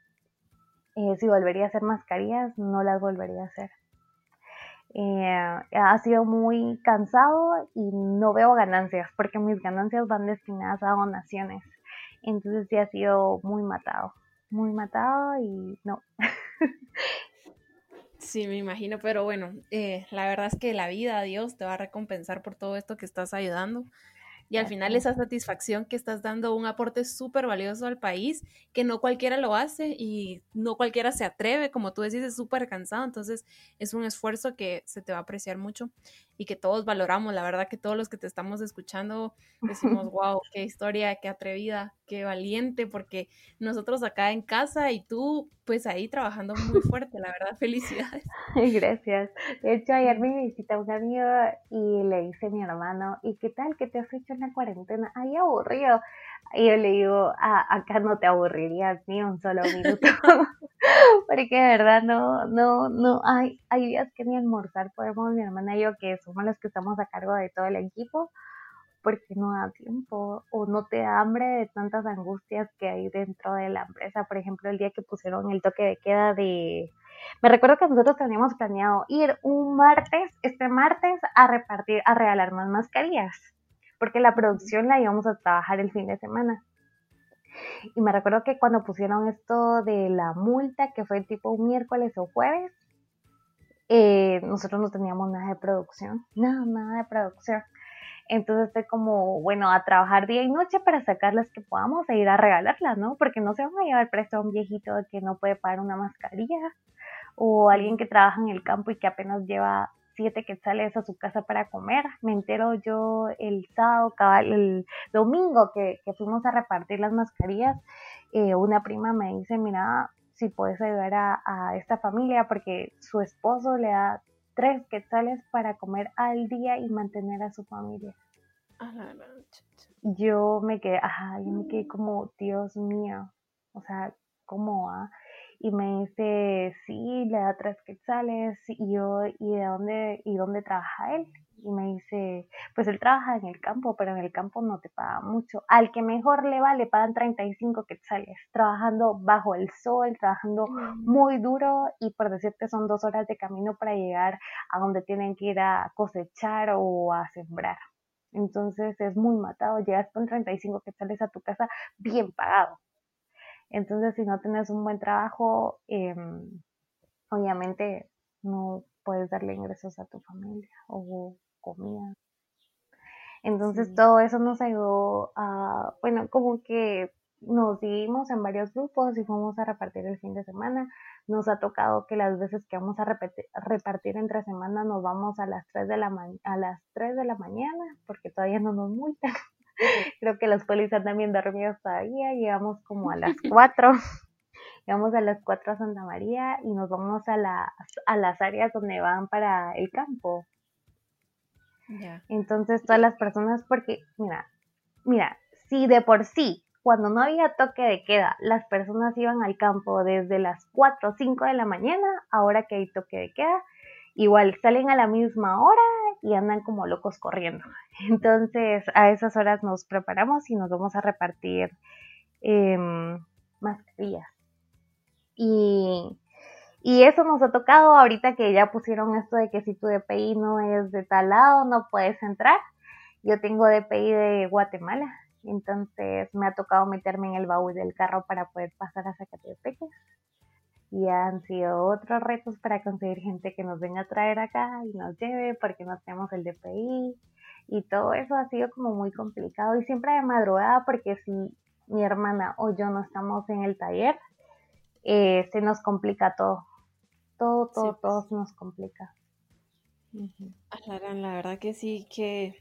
eh, si volvería a hacer mascarillas, no las volvería a hacer. Eh, ha sido muy cansado y no veo ganancias, porque mis ganancias van destinadas a donaciones. Entonces sí ha sido muy matado, muy matado y no. [laughs] Sí, me imagino, pero bueno, eh, la verdad es que la vida, Dios, te va a recompensar por todo esto que estás ayudando. Y al final esa satisfacción que estás dando un aporte súper valioso al país, que no cualquiera lo hace y no cualquiera se atreve, como tú decís, es súper cansado, entonces es un esfuerzo que se te va a apreciar mucho y que todos valoramos. La verdad que todos los que te estamos escuchando [laughs] decimos, wow, qué historia, qué atrevida, qué valiente, porque nosotros acá en casa y tú, pues ahí trabajando muy [laughs] fuerte, la verdad, felicidades. Gracias. De hecho, ayer me visita un amigo y le dice a mi hermano, ¿y qué tal? ¿Qué te has hecho en la cuarentena? Ay, aburrido. Y yo le digo, ah, acá no te aburrirías ni un solo minuto. [laughs] Porque de verdad no, no, no, hay, hay días que ni almorzar podemos, mi hermana y yo, que somos los que estamos a cargo de todo el equipo, porque no da tiempo o no te da hambre de tantas angustias que hay dentro de la empresa. Por ejemplo, el día que pusieron el toque de queda de... Me recuerdo que nosotros teníamos planeado ir un martes, este martes, a repartir, a regalar más mascarillas porque la producción la íbamos a trabajar el fin de semana. Y me recuerdo que cuando pusieron esto de la multa, que fue tipo miércoles o jueves, eh, nosotros no teníamos nada de producción, nada, nada de producción. Entonces estoy como, bueno, a trabajar día y noche para sacar las que podamos e ir a regalarlas, ¿no? Porque no se van a llevar preso a un viejito que no puede pagar una mascarilla o alguien que trabaja en el campo y que apenas lleva siete quetzales a su casa para comer. Me entero yo el sábado, el domingo que, fuimos a repartir las mascarillas, eh, una prima me dice, mira, si puedes ayudar a, esta familia porque su esposo le da tres quetzales para comer al día y mantener a su familia. Yo me quedé, ajá, yo me quedé como, Dios mío, o sea, ¿cómo va? y me dice, sí, le da tres quetzales, y yo, ¿y de dónde, y dónde trabaja él? Y me dice, pues él trabaja en el campo, pero en el campo no te paga mucho. Al que mejor le va, le pagan 35 quetzales, trabajando bajo el sol, trabajando mm. muy duro, y por decirte son dos horas de camino para llegar a donde tienen que ir a cosechar o a sembrar. Entonces es muy matado, llegas con 35 quetzales a tu casa bien pagado. Entonces, si no tienes un buen trabajo, em, obviamente no puedes darle ingresos a tu familia o comida. Entonces, todo eso nos ayudó a, bueno, como que nos dimos en varios grupos y fuimos a repartir el fin de semana. Nos ha tocado que las veces que vamos a repartir, repartir entre semana nos vamos a las 3 de la a las 3 de la mañana porque todavía no nos multan. [laughs] Creo que los polis andan bien dormidos todavía. Llegamos como a las [laughs] 4. Llegamos a las 4 a Santa María y nos vamos a, la, a las áreas donde van para el campo. Entonces todas las personas, porque, mira, mira, si de por sí cuando no había toque de queda, las personas iban al campo desde las 4 o 5 de la mañana, ahora que hay toque de queda, igual salen a la misma hora y andan como locos corriendo. [laughs] Entonces a esas horas nos preparamos y nos vamos a repartir eh, mascarillas. Y, y eso nos ha tocado ahorita que ya pusieron esto de que si tu DPI no es de tal lado no puedes entrar. Yo tengo DPI de Guatemala, entonces me ha tocado meterme en el baúl del carro para poder pasar a Zacatepeques y han sido otros retos para conseguir gente que nos venga a traer acá y nos lleve porque no tenemos el DPI y todo eso ha sido como muy complicado y siempre de madrugada porque si mi hermana o yo no estamos en el taller eh, se nos complica todo todo todo todo pues. se nos complica la verdad que sí que,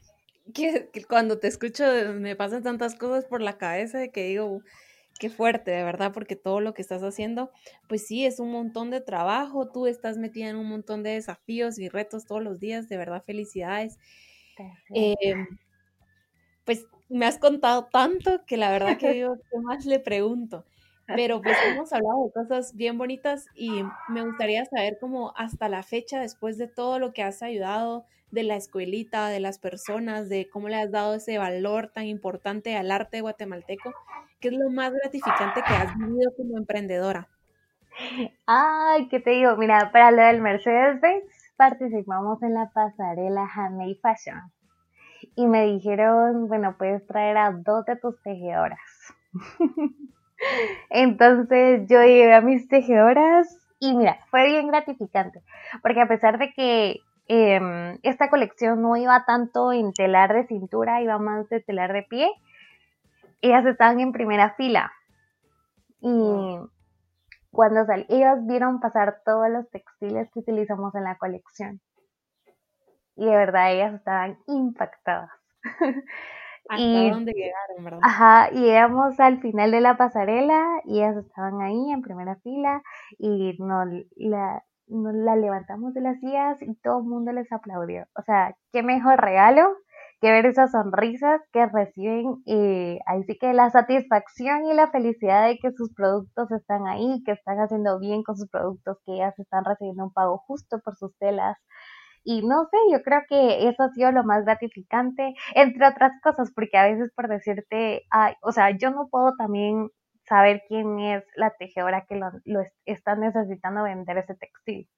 que, que cuando te escucho me pasan tantas cosas por la cabeza de que digo Qué fuerte, de verdad, porque todo lo que estás haciendo, pues sí, es un montón de trabajo, tú estás metida en un montón de desafíos y retos todos los días, de verdad, felicidades. Em, pues me has contado tanto que la verdad que digo, ¿qué más le pregunto? Pero pues hemos hablado de cosas bien bonitas y me gustaría saber cómo hasta la fecha, después de todo lo que has ayudado, de la escuelita, de las personas, de cómo le has dado ese valor tan importante al arte guatemalteco, ¿qué es lo más gratificante que has vivido como emprendedora? Ay, ¿qué te digo? Mira, para lo del Mercedes-Benz participamos en la pasarela Handmade Fashion y me dijeron, bueno, puedes traer a dos de tus tejedoras. [laughs] Entonces yo llevé a mis tejedoras y mira, fue bien gratificante, porque a pesar de que em, esta colección no iba tanto en telar de cintura, iba más de telar de pie, ellas estaban en primera fila. Y cuando salí, ellas vieron pasar todos los textiles que utilizamos en la colección. Y de verdad ellas estaban impactadas. [laughs] Hasta y, dónde llegaron, ¿verdad? Ajá, y llegamos al final de la pasarela y ellas estaban ahí en primera fila y nos la, nos la levantamos de las sillas y todo el mundo les aplaudió. O sea, qué mejor regalo que ver esas sonrisas que reciben y ahí sí que la satisfacción y la felicidad de que sus productos están ahí, que están haciendo bien con sus productos, que ellas están recibiendo un pago justo por sus telas. Y no sé, yo creo que eso ha sido lo más gratificante, entre otras cosas, porque a veces por decirte, ay, o sea, yo no puedo también saber quién es la tejedora que lo, lo está necesitando vender ese textil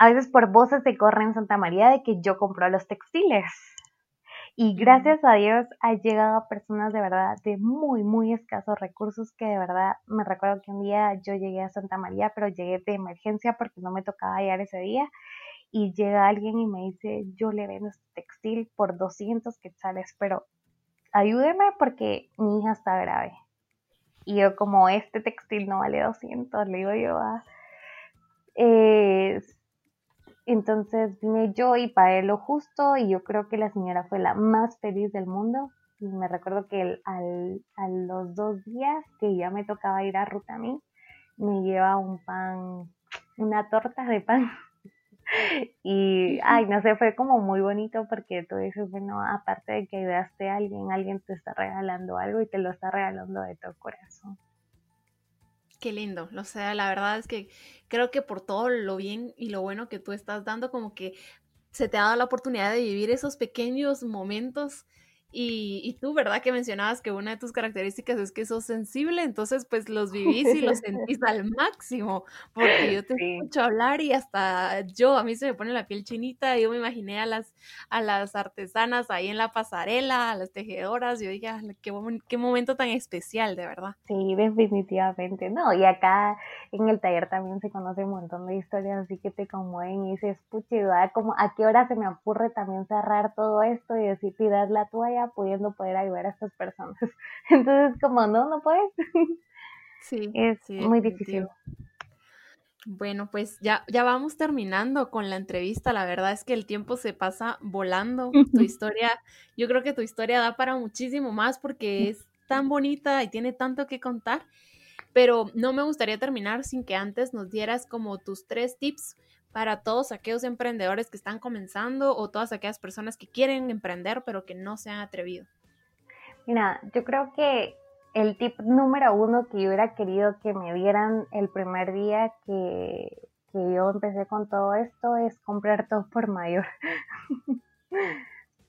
a veces por voces se corre en Santa María de que yo compro los textiles. Y gracias a Dios ha llegado a personas de verdad de muy, muy escasos recursos que de verdad me recuerdo que un día yo llegué a Santa María, pero llegué de emergencia porque no me tocaba llegar ese día. Y llega alguien y me dice, yo le vendo este textil por 200 quetzales, pero ayúdeme porque mi hija está grave. Y yo como este textil no vale 200, le digo yo, a... Ah, entonces vine yo y pagué lo justo y yo creo que la señora fue la más feliz del mundo. Y me recuerdo que al, a los dos días que ya me tocaba ir a ruta a mí, me lleva un pan, una torta de pan. [laughs] y, ay, no sé, fue como muy bonito porque tú dices, bueno, aparte de que ayudaste a alguien, alguien te está regalando algo y te lo está regalando de todo corazón. Qué lindo, o sea, la verdad es que creo que por todo lo bien y lo bueno que tú estás dando, como que se te ha dado la oportunidad de vivir esos pequeños momentos y, tú, ¿verdad? Que mencionabas que una de tus características es que sos sensible, entonces pues los [laughs] vivís y los sentís al máximo, porque yo te escucho hablar y hasta yo, a mí se me pone la piel chinita, yo me imaginé a las, a las artesanas ahí en la pasarela, a las tejedoras, yo dije, qué, qué momento tan especial, de verdad. Sí, definitivamente, no, y acá en el taller también se conoce un montón de historias así que te conmueven y dices, pucha, como a qué hora se me ocurre también cerrar todo esto y decir, tirar la toalla pudiendo poder ayudar a estas personas. [laughs] Entonces, como no, no puedes. [laughs] Sí. Es muy difícil. Bueno, pues ya, ya vamos terminando con la entrevista. La verdad es que el tiempo se pasa volando. [laughs] Tu historia, yo creo que tu historia da para muchísimo más porque es tan bonita y tiene tanto que contar. Pero no me gustaría terminar sin que antes nos dieras como tus tres tips para todos aquellos emprendedores que están comenzando o todas aquellas personas que quieren emprender pero que no se han atrevido? Mira, yo creo que el tip número uno que yo hubiera querido que me dieran el primer día que, que yo empecé con todo esto es comprar todo por mayor. [laughs]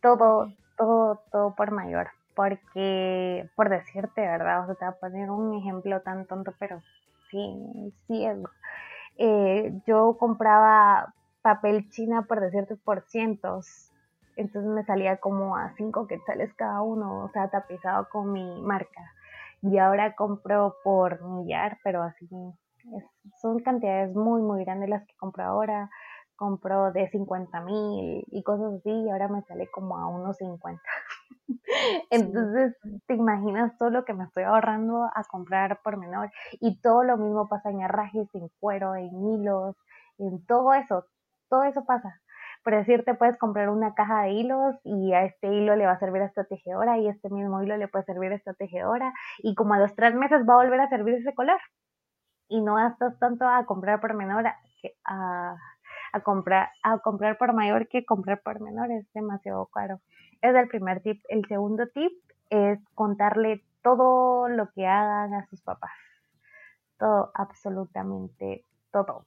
todo, todo, todo por mayor. Porque, por decirte, ¿verdad? O sea, te voy a poner un ejemplo tan tonto, pero sí, sí es. Eh, yo compraba papel china, por decirte, por cientos. Entonces me salía como a cinco quetzales cada uno, o sea, tapizado con mi marca. Y ahora compro por millar, pero así son cantidades muy, muy grandes las que compro ahora. Compro de 50 mil y cosas así, y ahora me sale como a unos 50. [laughs] Entonces, te imaginas todo lo que me estoy ahorrando a comprar por menor. Y todo lo mismo pasa en herrajes, en cuero, en hilos, en todo eso. Todo eso pasa. Por decirte, puedes comprar una caja de hilos y a este hilo le va a servir esta tejedora y este mismo hilo le puede servir esta tejedora y como a los tres meses va a volver a servir ese color y no gastas tanto a comprar por menor que a, comprar a comprar por mayor que comprar por menor es demasiado caro. Es el primer tip. El segundo tip es contarle todo lo que hagan a sus papás. Todo, absolutamente todo.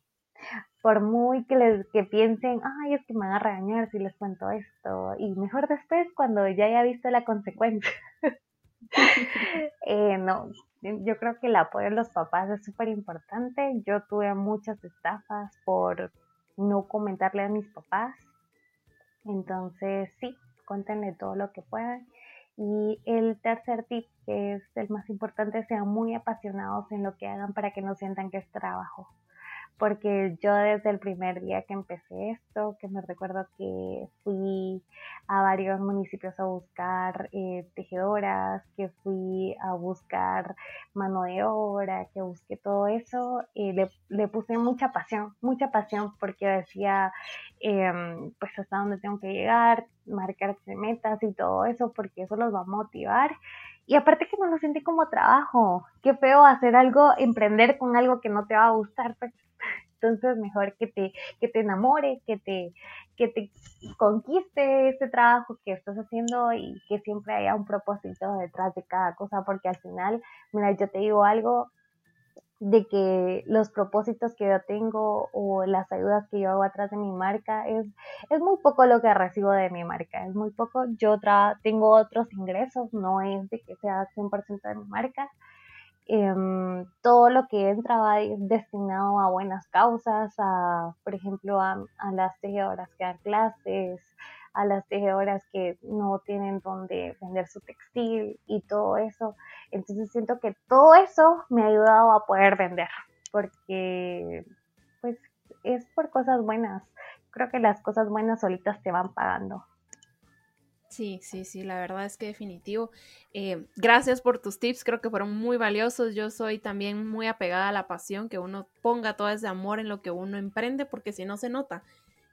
Por muy que les que piensen, ay, es que me van a regañar si les cuento esto. Y mejor después cuando ya haya visto la consecuencia. [laughs] eh, no, yo creo que el apoyo de los papás es súper importante. Yo tuve muchas estafas por no comentarle a mis papás. Entonces, sí, cuéntenle todo lo que puedan. Y el tercer tip, que es el más importante, sean muy apasionados en lo que hagan para que no sientan que es trabajo porque yo desde el primer día que empecé esto, que me recuerdo que fui a varios municipios a buscar eh, tejedoras, que fui a buscar mano de obra, que busqué todo eso, eh, le, le, puse mucha pasión, mucha pasión porque decía, em, pues hasta dónde tengo que llegar, marcar metas y todo eso, porque eso los va a motivar. Y aparte que no lo sentí como trabajo, qué feo hacer algo, emprender con algo que no te va a gustar, pues. Entonces mejor que te, que te enamore, que te, que te conquiste ese trabajo que estás haciendo y que siempre haya un propósito detrás de cada cosa, porque al final, mira, yo te digo algo de que los propósitos que yo tengo o las ayudas que yo hago atrás de mi marca es, es muy poco lo que recibo de mi marca, es muy poco. Yo tengo otros ingresos, no es de que sea 100% de mi marca, Em, todo lo que entra va destinado a buenas causas, a, por ejemplo, a, las tejedoras que dan clases, a las tejedoras que no tienen donde vender su textil y todo eso. Entonces siento que todo eso me ha ayudado a poder vender, porque pues es por cosas buenas. Creo que las cosas buenas solitas te van pagando. Sí, sí, sí, la verdad es que definitivo. Eh, gracias por tus tips, creo que fueron muy valiosos. Yo soy también muy apegada a la pasión, que uno ponga todo ese amor en lo que uno emprende, porque si no se nota.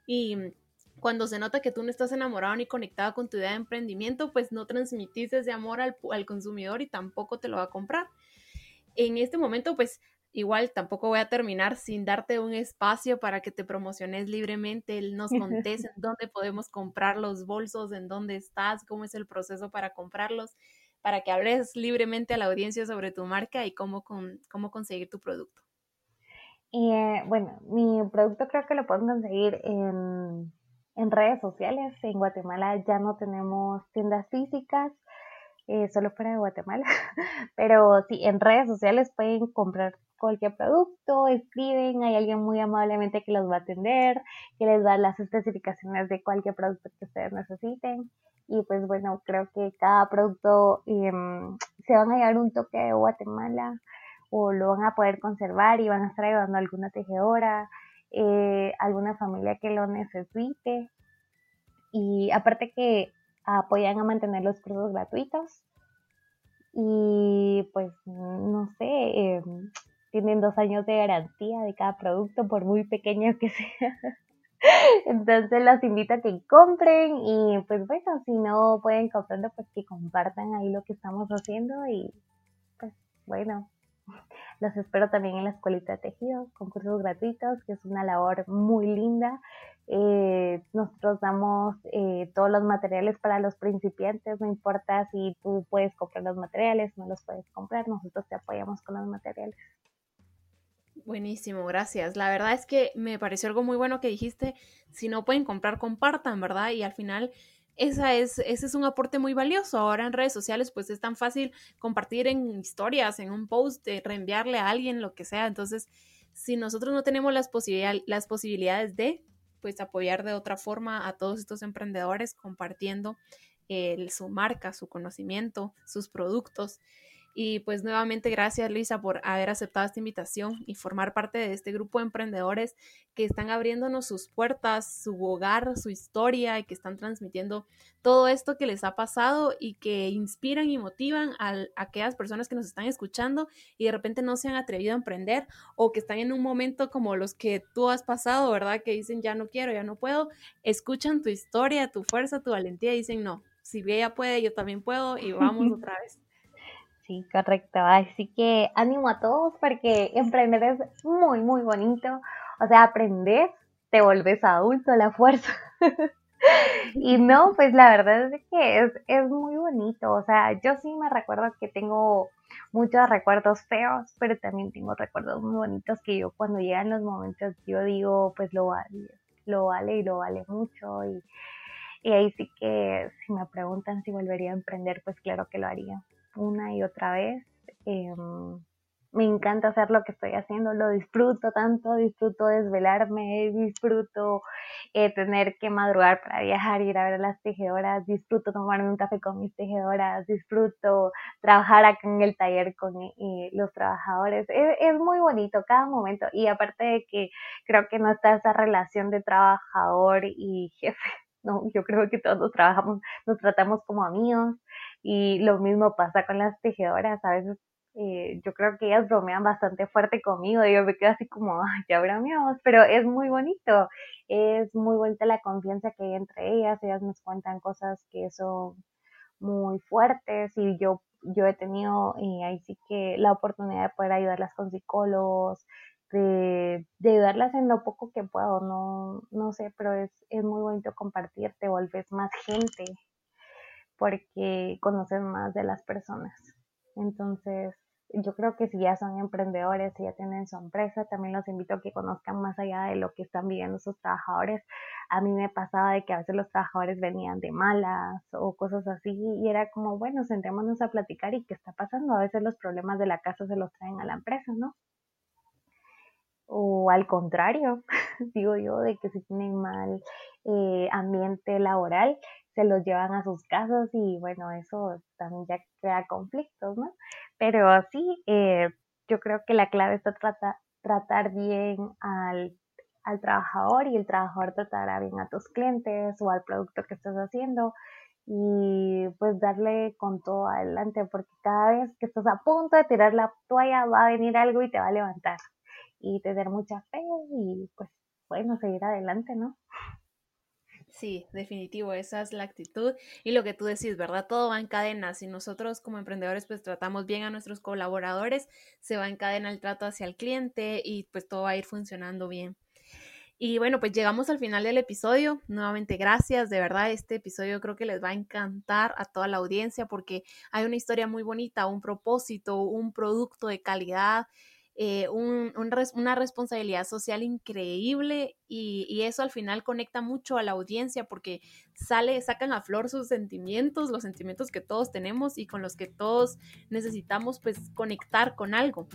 Y cuando se nota que tú no estás enamorado ni conectado con tu idea de emprendimiento, pues no transmitís ese amor al, al consumidor y tampoco te lo va a comprar. En este momento, pues igual tampoco voy a terminar sin darte un espacio para que te promociones libremente, nos contés [laughs] en dónde podemos comprar los bolsos, en dónde estás, cómo es el proceso para comprarlos, para que hables libremente a la audiencia sobre tu marca y cómo, con, cómo conseguir tu producto. Eh, bueno, mi producto creo que lo pueden conseguir en, en redes sociales. En Guatemala ya no tenemos tiendas físicas, eh, solo fuera de Guatemala, [laughs] pero sí, en redes sociales pueden comprar cualquier producto, escriben, hay alguien muy amablemente que los va a atender, que les da las especificaciones de cualquier producto que ustedes necesiten. Y pues bueno, creo que cada producto em, se van a llevar un toque de Guatemala o lo van a poder conservar y van a estar ayudando alguna tejedora, eh, alguna familia que lo necesite. Y aparte que apoyan a mantener los cursos gratuitos. Y pues no sé, eh, tienen dos años de garantía de cada producto, por muy pequeño que [laughs] sea. Entonces los invito a que compren y pues bueno, si no pueden comprarlo, pues que compartan ahí lo que estamos haciendo y pues bueno, Los espero también en la Escuelita de Tejido, concursos gratuitos, que es una labor muy linda. Eh, nosotros damos eh, todos los materiales para los principiantes, no importa si tú puedes comprar los materiales, no los puedes comprar, nosotros te apoyamos con los materiales. Buenísimo, gracias. La verdad es que me pareció algo muy bueno que dijiste. Si no pueden comprar, compartan, ¿verdad? Y al final esa es, ese es un aporte muy valioso. Ahora en redes sociales, pues es tan fácil compartir en historias, en un post, reenviarle a alguien, lo que sea. Entonces, si nosotros no tenemos las, las posibilidades de, pues apoyar de otra forma a todos estos emprendedores compartiendo su marca, su conocimiento, sus productos. Y pues nuevamente gracias Luisa por haber aceptado esta invitación y formar parte de este grupo de emprendedores que están abriéndonos sus puertas, su hogar, su historia y que están transmitiendo todo esto que les ha pasado y que inspiran y motivan a, aquellas personas que nos están escuchando y de repente no se han atrevido a emprender o que están en un momento como los que tú has pasado, ¿verdad? Que dicen ya no quiero, ya no puedo, escuchan tu historia, tu fuerza, tu valentía y dicen no, si ella puede, yo también puedo y vamos [laughs] otra vez. Correcto. Así que ánimo a todos porque emprender es muy, muy bonito. O sea, aprender, te volves adulto la fuerza. [laughs] y no, pues la verdad es que es, es muy bonito. O sea, yo sí me recuerdo que tengo muchos recuerdos feos, pero también tengo recuerdos muy bonitos que yo cuando llegan los momentos yo digo, pues lo vale, lo vale y lo vale mucho. Y, y ahí sí que si me preguntan si volvería a emprender, pues claro que lo haría una y otra vez. Em, me encanta hacer lo que estoy haciendo, lo disfruto tanto, disfruto desvelarme, disfruto eh, tener que madrugar para viajar, ir a ver las tejedoras, disfruto tomarme un café con mis tejedoras, disfruto trabajar acá en el taller con eh, los trabajadores. Es, es, muy bonito cada momento y aparte de que creo que no está esa relación de trabajador y jefe, no, yo creo que todos nos trabajamos, nos tratamos como amigos y lo mismo pasa con las tejedoras, a veces eh, yo creo que ellas bromean bastante fuerte conmigo y yo me quedo así como, ya bromeamos, pero es muy bonito, es muy bonita la confianza que hay entre ellas, ellas nos cuentan cosas que son muy fuertes y yo, yo he tenido y ahí sí que la oportunidad de poder ayudarlas con psicólogos, de, ayudarlas en lo poco que puedo, no, no sé, pero es, es muy bonito compartir, te más gente porque conoces más de las personas. Entonces, yo creo que si ya son emprendedores, si ya tienen su empresa, también los invito a que conozcan más allá de lo que están viviendo sus trabajadores. A mí me pasaba de que a veces los trabajadores venían de malas o cosas así y era como, bueno, sentémonos a platicar y qué está pasando. A veces los problemas de la casa se los traen a la empresa, ¿no? O al contrario, [laughs] digo yo, de que si tienen mal eh, ambiente laboral, se los llevan a sus casas y bueno, eso también ya crea conflictos, ¿no? Pero sí, eh, yo creo que la clave está trata, tratar bien al, al trabajador y el trabajador tratará bien a tus clientes o al producto que estás haciendo y pues darle con todo adelante porque cada vez que estás a punto de tirar la toalla va a venir algo y te va a levantar y tener mucha fe y pues bueno, seguir adelante, ¿no? Sí, definitivo, esa es la actitud y lo que tú decís, ¿verdad? Todo va en cadena. Si nosotros como emprendedores pues tratamos bien a nuestros colaboradores, se va en cadena el trato hacia el cliente y pues todo va a ir funcionando bien. Y bueno, pues llegamos al final del episodio. Nuevamente, gracias. De verdad, este episodio creo que les va a encantar a toda la audiencia porque hay una historia muy bonita, un propósito, un producto de calidad eh, una responsabilidad social increíble y, eso al final conecta mucho a la audiencia porque sale, sacan a flor sus sentimientos, los sentimientos que todos tenemos y con los que todos necesitamos pues conectar con algo.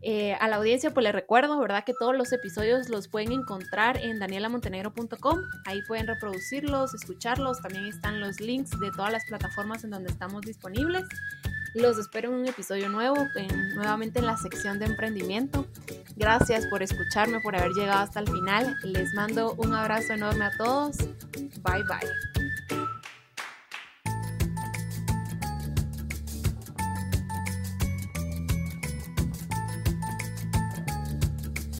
Eh, a la audiencia pues les recuerdo, ¿verdad? Que todos los episodios los pueden encontrar en danielamontenegro.com, ahí pueden reproducirlos, escucharlos, también están los links de todas las plataformas en donde estamos disponibles. Los espero en un episodio nuevo, nuevamente en la sección de emprendimiento. Gracias por escucharme, por haber llegado hasta el final. Les mando un abrazo enorme a todos. Bye bye.